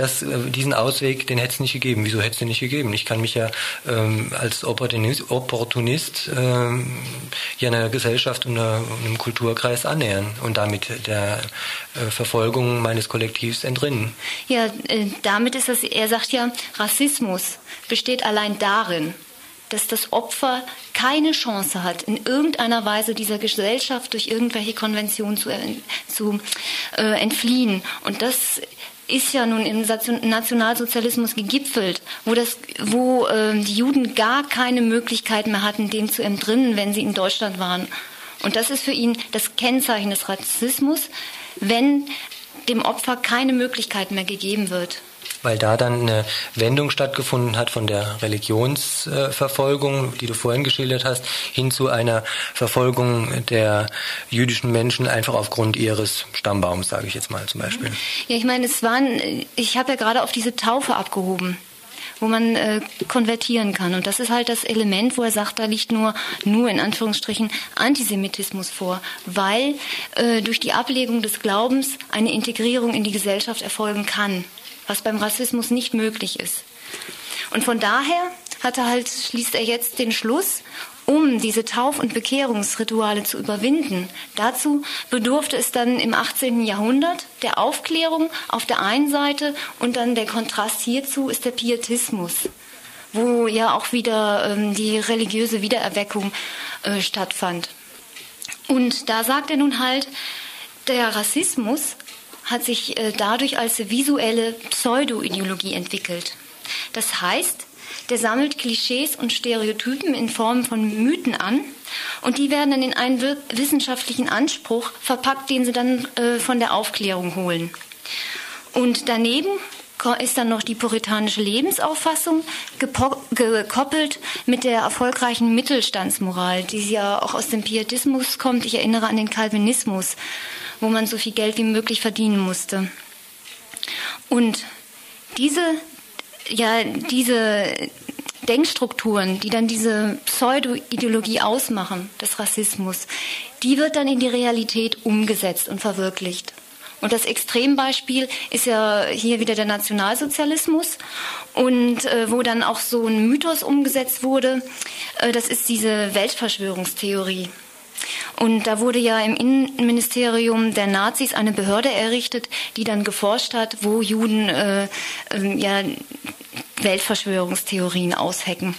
das, äh, diesen Ausweg, den hätte es nicht gegeben. Wieso hätte es den nicht gegeben? Ich kann mich ja ähm, als Opportunist, Opportunist ähm, ja einer Gesellschaft und einem Kulturkreis annähern und damit der äh, Verfolgung meines Kollektivs entrinnen. Ja, äh, damit ist das, er sagt ja, Rassismus besteht allein darin, dass das Opfer keine Chance hat, in irgendeiner Weise dieser Gesellschaft durch irgendwelche Konventionen zu, äh, zu äh, entfliehen. Und das ist ja nun im Nationalsozialismus gegipfelt, wo, das, wo äh, die Juden gar keine Möglichkeit mehr hatten, dem zu entrinnen, wenn sie in Deutschland waren. Und das ist für ihn das Kennzeichen des Rassismus, wenn dem Opfer keine Möglichkeit mehr gegeben wird weil da dann eine Wendung stattgefunden hat von der Religionsverfolgung, die du vorhin geschildert hast, hin zu einer Verfolgung der jüdischen Menschen einfach aufgrund ihres Stammbaums, sage ich jetzt mal zum Beispiel. Ja, ich meine, es waren, ich habe ja gerade auf diese Taufe abgehoben wo man äh, konvertieren kann. Und das ist halt das Element, wo er sagt, da liegt nur, nur in Anführungsstrichen Antisemitismus vor, weil äh, durch die Ablegung des Glaubens eine Integrierung in die Gesellschaft erfolgen kann was beim Rassismus nicht möglich ist. Und von daher hat er halt, schließt er jetzt den Schluss, um diese Tauf- und Bekehrungsrituale zu überwinden. Dazu bedurfte es dann im 18. Jahrhundert der Aufklärung auf der einen Seite und dann der Kontrast hierzu ist der Pietismus, wo ja auch wieder ähm, die religiöse Wiedererweckung äh, stattfand. Und da sagt er nun halt, der Rassismus hat sich äh, dadurch als visuelle Pseudo-Ideologie entwickelt. Das heißt, der sammelt Klischees und Stereotypen in Form von Mythen an und die werden dann in einen wissenschaftlichen Anspruch verpackt, den sie dann äh, von der Aufklärung holen. Und daneben ist dann noch die puritanische Lebensauffassung gekoppelt mit der erfolgreichen Mittelstandsmoral, die ja auch aus dem Pietismus kommt. Ich erinnere an den Calvinismus, wo man so viel Geld wie möglich verdienen musste. Und diese, ja, diese Denkstrukturen, die dann diese Pseudo-Ideologie ausmachen, des Rassismus, die wird dann in die Realität umgesetzt und verwirklicht. Und das Extrembeispiel ist ja hier wieder der Nationalsozialismus und äh, wo dann auch so ein Mythos umgesetzt wurde, äh, das ist diese Weltverschwörungstheorie. Und da wurde ja im Innenministerium der Nazis eine Behörde errichtet, die dann geforscht hat, wo Juden äh, äh, ja, Weltverschwörungstheorien aushecken.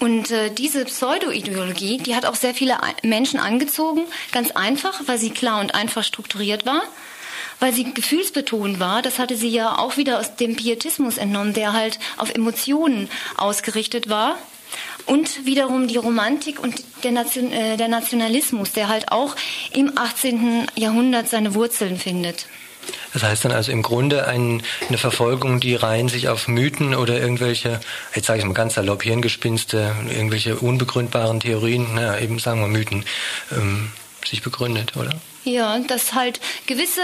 Und äh, diese Pseudo-Ideologie, die hat auch sehr viele Menschen angezogen, ganz einfach, weil sie klar und einfach strukturiert war, weil sie gefühlsbetont war. Das hatte sie ja auch wieder aus dem Pietismus entnommen, der halt auf Emotionen ausgerichtet war. Und wiederum die Romantik und der, Nation, äh, der Nationalismus, der halt auch im 18. Jahrhundert seine Wurzeln findet. Das heißt dann also im Grunde ein, eine Verfolgung, die rein sich auf Mythen oder irgendwelche, jetzt sage ich mal ganz salopp, Hirngespinste, irgendwelche unbegründbaren Theorien, na, eben sagen wir Mythen, ähm, sich begründet, oder? Ja, dass halt gewisse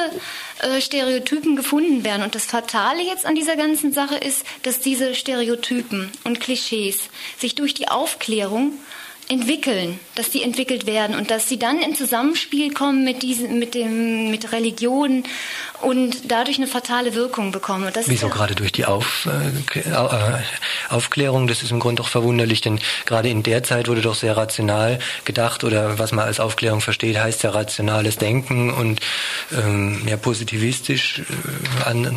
äh, Stereotypen gefunden werden. Und das Fatale jetzt an dieser ganzen Sache ist, dass diese Stereotypen und Klischees sich durch die Aufklärung entwickeln, dass die entwickelt werden und dass sie dann in Zusammenspiel kommen mit diesen, mit dem, mit Religion und dadurch eine fatale Wirkung bekommen. Wieso gerade durch die Auf, äh, äh, Aufklärung? Das ist im Grunde doch verwunderlich, denn gerade in der Zeit wurde doch sehr rational gedacht oder was man als Aufklärung versteht, heißt ja rationales Denken und ähm, ja positivistisch äh, an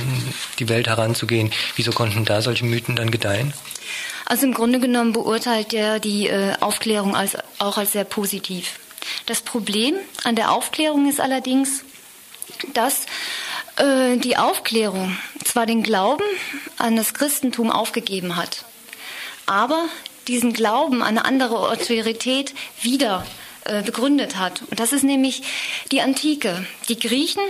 die Welt heranzugehen. Wieso konnten da solche Mythen dann gedeihen? Also im Grunde genommen beurteilt er die äh, Aufklärung als, auch als sehr positiv. Das Problem an der Aufklärung ist allerdings, dass äh, die Aufklärung zwar den Glauben an das Christentum aufgegeben hat, aber diesen Glauben an eine andere Autorität wieder äh, begründet hat. Und das ist nämlich die Antike. Die Griechen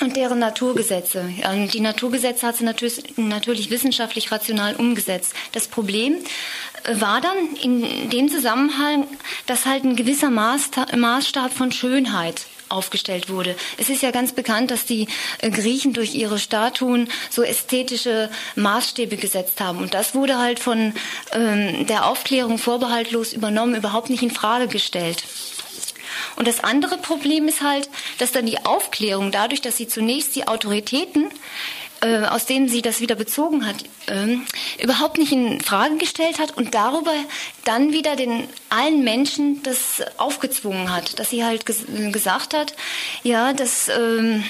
und deren Naturgesetze. Die Naturgesetze hat sie natürlich, natürlich wissenschaftlich rational umgesetzt. Das Problem äh, war dann in dem Zusammenhang, dass halt ein gewisser Maßstab von Schönheit aufgestellt wurde. Es ist ja ganz bekannt, dass die äh, Griechen durch ihre Statuen so ästhetische Maßstäbe gesetzt haben. Und das wurde halt von ähm, der Aufklärung vorbehaltlos übernommen, überhaupt nicht in Frage gestellt. Und das andere Problem ist halt, dass dann die Aufklärung, dadurch, dass sie zunächst die Autoritäten äh, aus denen sie das wieder bezogen hat, ähm, überhaupt nicht in Frage gestellt hat und darüber dann wieder den allen Menschen das aufgezwungen hat, dass sie halt ges gesagt hat, ja, dass ähm,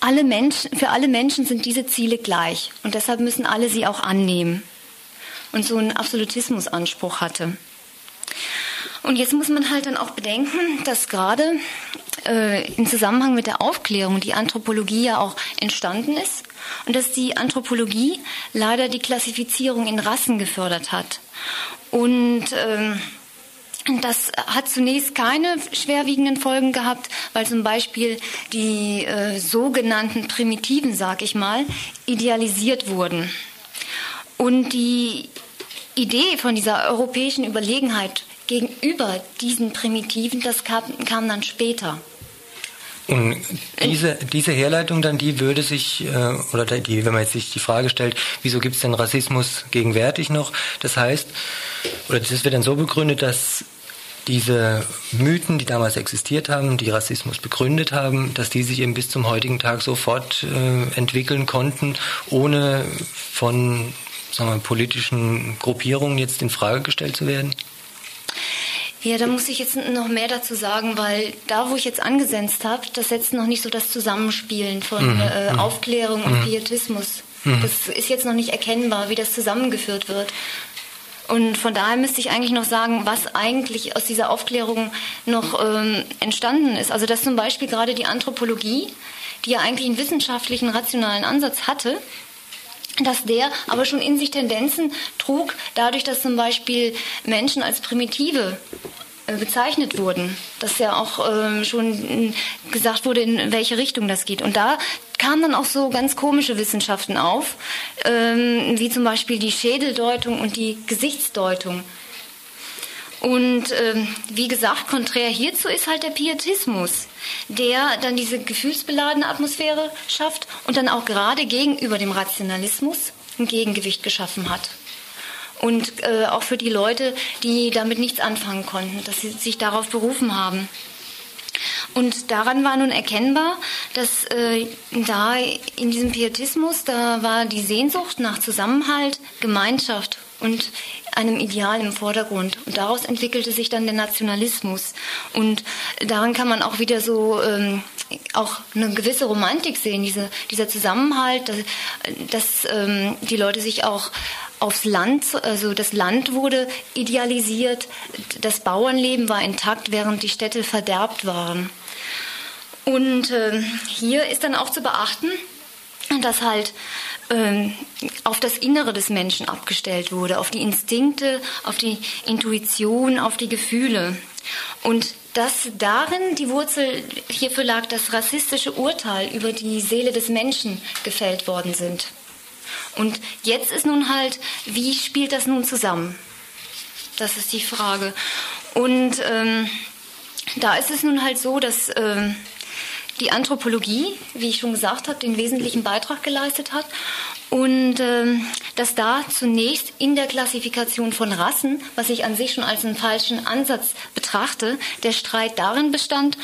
alle Menschen, für alle Menschen sind diese Ziele gleich und deshalb müssen alle sie auch annehmen und so einen Absolutismusanspruch hatte. Und jetzt muss man halt dann auch bedenken, dass gerade äh, im Zusammenhang mit der Aufklärung die Anthropologie ja auch entstanden ist und dass die Anthropologie leider die Klassifizierung in Rassen gefördert hat. Und ähm, das hat zunächst keine schwerwiegenden Folgen gehabt, weil zum Beispiel die äh, sogenannten Primitiven, sag ich mal, idealisiert wurden. Und die Idee von dieser europäischen Überlegenheit gegenüber diesen Primitiven, das kam, kam dann später. Und diese, diese Herleitung dann, die würde sich, äh, oder die, wenn man jetzt sich die Frage stellt, wieso gibt es denn Rassismus gegenwärtig noch? Das heißt, oder das wird dann so begründet, dass diese Mythen, die damals existiert haben, die Rassismus begründet haben, dass die sich eben bis zum heutigen Tag sofort äh, entwickeln konnten, ohne von sagen wir, politischen Gruppierungen jetzt in Frage gestellt zu werden? Ja, da muss ich jetzt noch mehr dazu sagen, weil da, wo ich jetzt angesetzt habe, das setzt noch nicht so das Zusammenspielen von mhm. äh, mhm. Aufklärung mhm. und Pietismus. Mhm. Das ist jetzt noch nicht erkennbar, wie das zusammengeführt wird. Und von daher müsste ich eigentlich noch sagen, was eigentlich aus dieser Aufklärung noch ähm, entstanden ist. Also dass zum Beispiel gerade die Anthropologie, die ja eigentlich einen wissenschaftlichen, rationalen Ansatz hatte, dass der aber schon in sich Tendenzen trug, dadurch, dass zum Beispiel Menschen als Primitive äh, bezeichnet wurden, dass ja auch äh, schon gesagt wurde, in welche Richtung das geht. Und da kamen dann auch so ganz komische Wissenschaften auf, ähm, wie zum Beispiel die Schädeldeutung und die Gesichtsdeutung. Und ähm, wie gesagt, konträr hierzu ist halt der Pietismus, der dann diese gefühlsbeladene Atmosphäre schafft und dann auch gerade gegenüber dem Rationalismus ein Gegengewicht geschaffen hat. Und äh, auch für die Leute, die damit nichts anfangen konnten, dass sie sich darauf berufen haben. Und daran war nun erkennbar, dass äh, da in diesem Pietismus, da war die Sehnsucht nach Zusammenhalt, Gemeinschaft und einem Ideal im Vordergrund. Und daraus entwickelte sich dann der Nationalismus. Und daran kann man auch wieder so ähm, auch eine gewisse Romantik sehen, diese, dieser Zusammenhalt, dass, dass ähm, die Leute sich auch aufs Land, also das Land wurde idealisiert, das Bauernleben war intakt, während die Städte verderbt waren. Und äh, hier ist dann auch zu beachten, dass halt auf das Innere des Menschen abgestellt wurde, auf die Instinkte, auf die Intuition, auf die Gefühle. Und dass darin die Wurzel, hierfür lag das rassistische Urteil über die Seele des Menschen gefällt worden sind. Und jetzt ist nun halt, wie spielt das nun zusammen? Das ist die Frage. Und ähm, da ist es nun halt so, dass ähm, die Anthropologie, wie ich schon gesagt habe, den wesentlichen Beitrag geleistet hat und ähm, dass da zunächst in der Klassifikation von Rassen, was ich an sich schon als einen falschen Ansatz betrachte, der Streit darin bestand,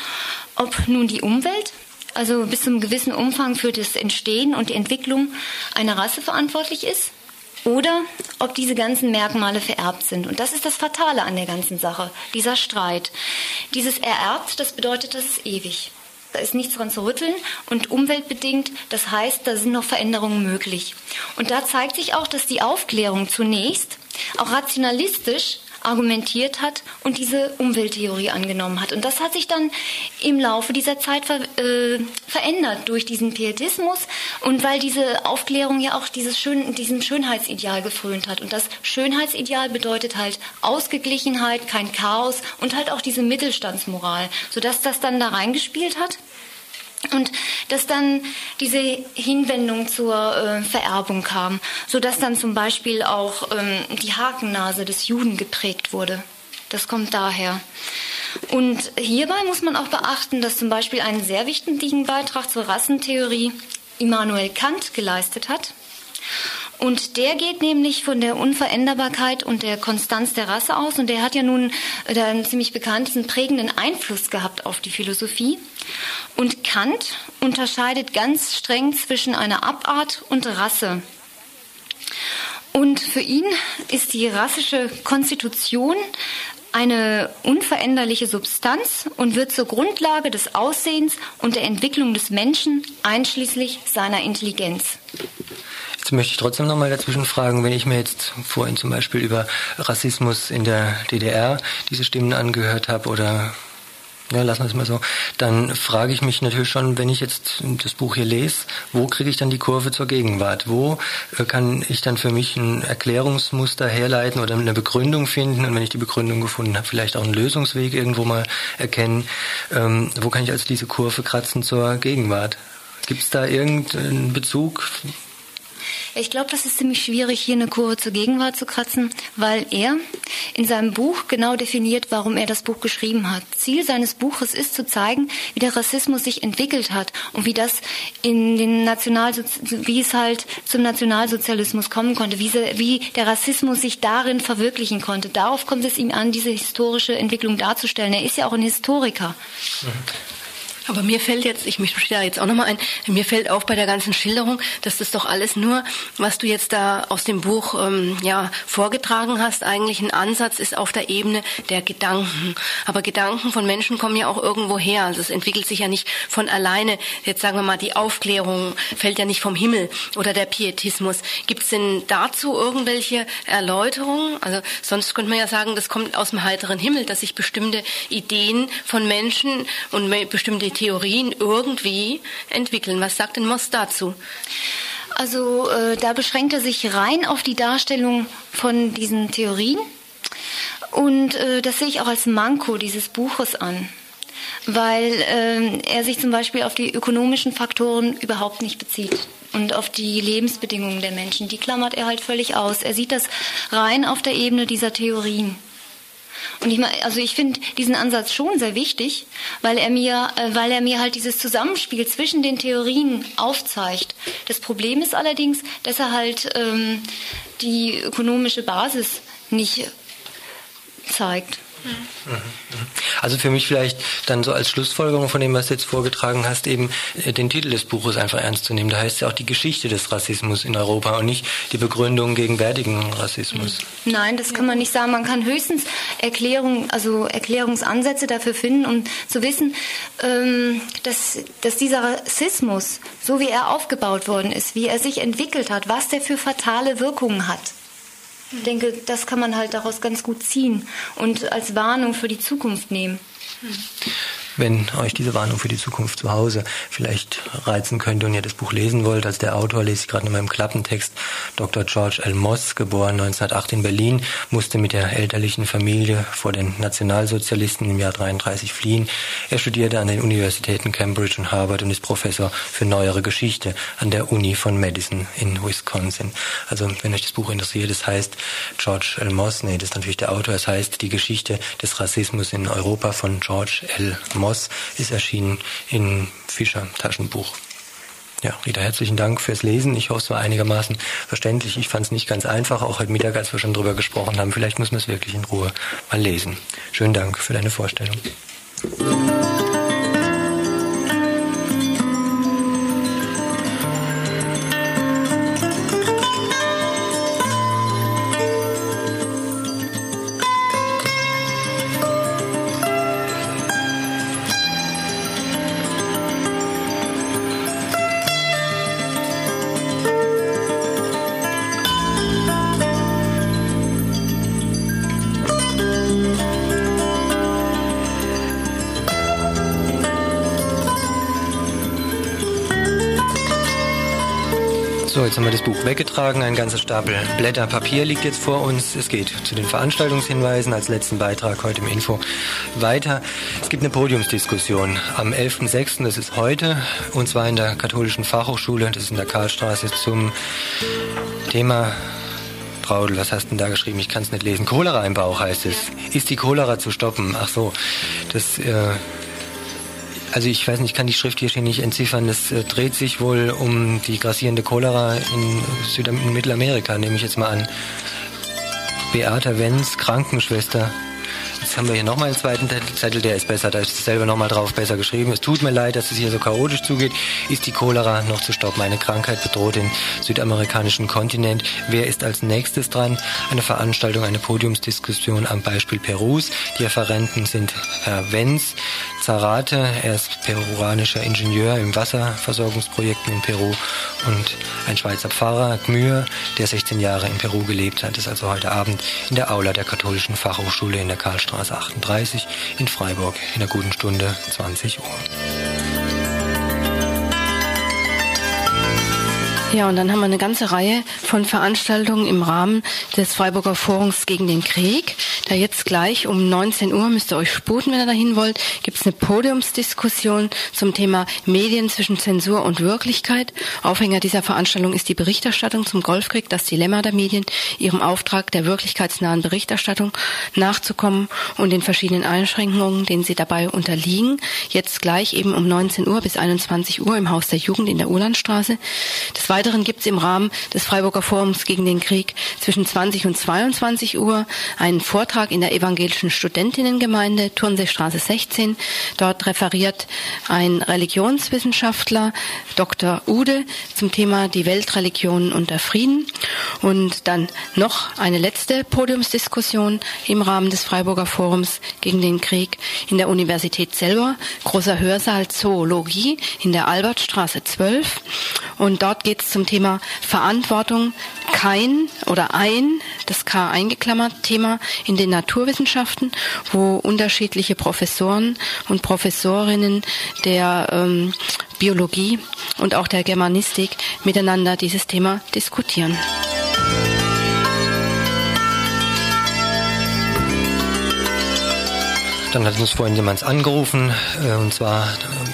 ob nun die Umwelt, also bis zum gewissen Umfang für das Entstehen und die Entwicklung einer Rasse verantwortlich ist, oder ob diese ganzen Merkmale vererbt sind. Und das ist das Fatale an der ganzen Sache, dieser Streit. Dieses ererbt, das bedeutet, das ist ewig. Da ist nichts dran zu rütteln und umweltbedingt, das heißt, da sind noch Veränderungen möglich. Und da zeigt sich auch, dass die Aufklärung zunächst auch rationalistisch argumentiert hat und diese Umwelttheorie angenommen hat. Und das hat sich dann im Laufe dieser Zeit ver äh, verändert durch diesen Pietismus und weil diese Aufklärung ja auch dieses Schön diesem Schönheitsideal gefrönt hat. Und das Schönheitsideal bedeutet halt Ausgeglichenheit, kein Chaos und halt auch diese Mittelstandsmoral, sodass das dann da reingespielt hat. Und dass dann diese Hinwendung zur äh, Vererbung kam, sodass dann zum Beispiel auch ähm, die Hakennase des Juden geprägt wurde. Das kommt daher. Und hierbei muss man auch beachten, dass zum Beispiel einen sehr wichtigen Beitrag zur Rassentheorie Immanuel Kant geleistet hat. Und der geht nämlich von der Unveränderbarkeit und der Konstanz der Rasse aus. Und der hat ja nun äh, einen ziemlich bekannten, prägenden Einfluss gehabt auf die Philosophie. Und Kant unterscheidet ganz streng zwischen einer Abart und Rasse. Und für ihn ist die rassische Konstitution eine unveränderliche Substanz und wird zur Grundlage des Aussehens und der Entwicklung des Menschen einschließlich seiner Intelligenz. Jetzt möchte ich trotzdem nochmal dazwischen fragen, wenn ich mir jetzt vorhin zum Beispiel über Rassismus in der DDR diese Stimmen angehört habe oder ja, lassen wir es mal so, dann frage ich mich natürlich schon, wenn ich jetzt das Buch hier lese, wo kriege ich dann die Kurve zur Gegenwart? Wo äh, kann ich dann für mich ein Erklärungsmuster herleiten oder eine Begründung finden? Und wenn ich die Begründung gefunden habe, vielleicht auch einen Lösungsweg irgendwo mal erkennen. Ähm, wo kann ich als diese Kurve kratzen zur Gegenwart? Gibt es da irgendeinen Bezug? Ich glaube, das ist ziemlich schwierig, hier eine Kurve zur Gegenwart zu kratzen, weil er in seinem Buch genau definiert, warum er das Buch geschrieben hat. Ziel seines Buches ist zu zeigen, wie der Rassismus sich entwickelt hat und wie das in den National wie es halt zum Nationalsozialismus kommen konnte, wie, sie, wie der Rassismus sich darin verwirklichen konnte. Darauf kommt es ihm an, diese historische Entwicklung darzustellen. Er ist ja auch ein Historiker. Aber mir fällt jetzt, ich mische da jetzt auch nochmal ein, mir fällt auf bei der ganzen Schilderung, dass das doch alles nur, was du jetzt da aus dem Buch ähm, ja vorgetragen hast, eigentlich ein Ansatz ist auf der Ebene der Gedanken. Aber Gedanken von Menschen kommen ja auch irgendwo her. Also es entwickelt sich ja nicht von alleine. Jetzt sagen wir mal, die Aufklärung fällt ja nicht vom Himmel oder der Pietismus. Gibt es denn dazu irgendwelche Erläuterungen? Also sonst könnte man ja sagen, das kommt aus dem heiteren Himmel, dass sich bestimmte Ideen von Menschen und bestimmte Theorien irgendwie entwickeln. Was sagt denn Moss dazu? Also äh, da beschränkt er sich rein auf die Darstellung von diesen Theorien. Und äh, das sehe ich auch als Manko dieses Buches an, weil äh, er sich zum Beispiel auf die ökonomischen Faktoren überhaupt nicht bezieht und auf die Lebensbedingungen der Menschen. Die klammert er halt völlig aus. Er sieht das rein auf der Ebene dieser Theorien. Und ich meine, also ich finde diesen Ansatz schon sehr wichtig, weil er mir, äh, weil er mir halt dieses Zusammenspiel zwischen den Theorien aufzeigt. Das Problem ist allerdings, dass er halt ähm, die ökonomische Basis nicht zeigt. Also für mich vielleicht dann so als Schlussfolgerung von dem, was du jetzt vorgetragen hast, eben äh, den Titel des Buches einfach ernst zu nehmen. Da heißt es ja auch die Geschichte des Rassismus in Europa und nicht die Begründung gegenwärtigen Rassismus. Nein, das kann man nicht sagen. Man kann höchstens Erklärung, also Erklärungsansätze dafür finden, um zu wissen, ähm, dass, dass dieser Rassismus, so wie er aufgebaut worden ist, wie er sich entwickelt hat, was der für fatale Wirkungen hat. Ich denke, das kann man halt daraus ganz gut ziehen und als Warnung für die Zukunft nehmen. Wenn euch diese Warnung für die Zukunft zu Hause vielleicht reizen könnte und ihr das Buch lesen wollt. Als der Autor lese ich gerade in meinem Klappentext. Dr. George L. Moss, geboren 1908 in Berlin, musste mit der elterlichen Familie vor den Nationalsozialisten im Jahr 33 fliehen. Er studierte an den Universitäten Cambridge und Harvard und ist Professor für neuere Geschichte an der Uni von Madison in Wisconsin. Also wenn euch das Buch interessiert, das heißt George L. Moss, nee, das ist natürlich der Autor, es heißt Die Geschichte des Rassismus in Europa von George L. Moss ist erschienen in Fischer Taschenbuch. Ja, Rita, herzlichen Dank fürs Lesen. Ich hoffe, es war einigermaßen verständlich. Ich fand es nicht ganz einfach, auch heute Mittag, als wir schon drüber gesprochen haben. Vielleicht muss man es wirklich in Ruhe mal lesen. Schönen Dank für deine Vorstellung. Jetzt haben wir das Buch weggetragen. Ein ganzer Stapel Blätter Papier liegt jetzt vor uns. Es geht zu den Veranstaltungshinweisen als letzten Beitrag heute im Info weiter. Es gibt eine Podiumsdiskussion am 11.06., das ist heute, und zwar in der Katholischen Fachhochschule, das ist in der Karlstraße, zum Thema Braudel, was hast du denn da geschrieben? Ich kann es nicht lesen. Cholera im Bauch heißt es. Ist die Cholera zu stoppen? Ach so, das... Äh, also ich weiß nicht, ich kann die Schrift hier nicht entziffern. Es äh, dreht sich wohl um die grassierende Cholera in, Süd in Mittelamerika, nehme ich jetzt mal an. Beata Wenz, Krankenschwester. Jetzt haben wir hier nochmal einen zweiten Zettel, der ist besser, da ist selber nochmal drauf besser geschrieben. Es tut mir leid, dass es hier so chaotisch zugeht. Ist die Cholera noch zu stoppen? Eine Krankheit bedroht den südamerikanischen Kontinent. Wer ist als nächstes dran? Eine Veranstaltung, eine Podiumsdiskussion am Beispiel Perus. Die Referenten sind Herr Wenz, Zarate, er ist peruanischer Ingenieur im Wasserversorgungsprojekten in Peru und ein Schweizer Pfarrer, Gmür, der 16 Jahre in Peru gelebt hat, ist also heute Abend in der Aula der Katholischen Fachhochschule in der Karlstraße 38 in Freiburg. In der guten Stunde 20 Uhr. Ja, und dann haben wir eine ganze Reihe von Veranstaltungen im Rahmen des Freiburger Forums gegen den Krieg. Da jetzt gleich um 19 Uhr müsst ihr euch sputen, wenn ihr dahin wollt, gibt es eine Podiumsdiskussion zum Thema Medien zwischen Zensur und Wirklichkeit. Aufhänger dieser Veranstaltung ist die Berichterstattung zum Golfkrieg, das Dilemma der Medien, ihrem Auftrag der wirklichkeitsnahen Berichterstattung nachzukommen und den verschiedenen Einschränkungen, denen sie dabei unterliegen. Jetzt gleich eben um 19 Uhr bis 21 Uhr im Haus der Jugend in der Ulandstraße. Des Weiteren gibt es im Rahmen des Freiburger Forums gegen den Krieg zwischen 20 und 22 Uhr einen Vortrag in der evangelischen Studentinnengemeinde Turnseestraße 16. Dort referiert ein Religionswissenschaftler, Dr. Ude, zum Thema die Weltreligionen und der Frieden. Und dann noch eine letzte Podiumsdiskussion im Rahmen des Freiburger Forums gegen den Krieg in der Universität selber. Großer Hörsaal Zoologie in der Albertstraße 12. Und dort geht es zum Thema Verantwortung, kein oder ein, das K eingeklammert, Thema in den Naturwissenschaften, wo unterschiedliche Professoren und Professorinnen der ähm, Biologie und auch der Germanistik miteinander dieses Thema diskutieren. Dann hat uns vorhin jemand angerufen, äh, und zwar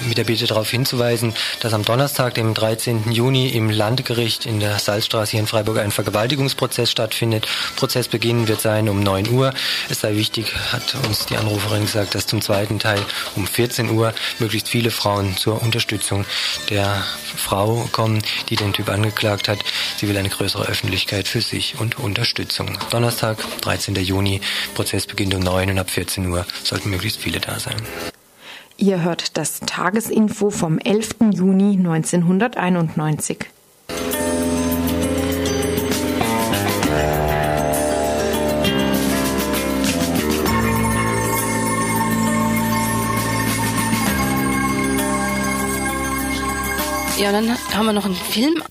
mit der Bitte darauf hinzuweisen, dass am Donnerstag, dem 13. Juni, im Landgericht in der Salzstraße hier in Freiburg ein Vergewaltigungsprozess stattfindet. Prozessbeginn wird sein um 9 Uhr. Es sei wichtig, hat uns die Anruferin gesagt, dass zum zweiten Teil um 14 Uhr möglichst viele Frauen zur Unterstützung der Frau kommen, die den Typ angeklagt hat. Sie will eine größere Öffentlichkeit für sich und Unterstützung. Donnerstag, 13. Juni, Prozess beginnt um 9 und ab 14 Uhr sollten möglichst viele da sein. Ihr hört das Tagesinfo vom 11. Juni 1991. Ja, dann haben wir noch einen Film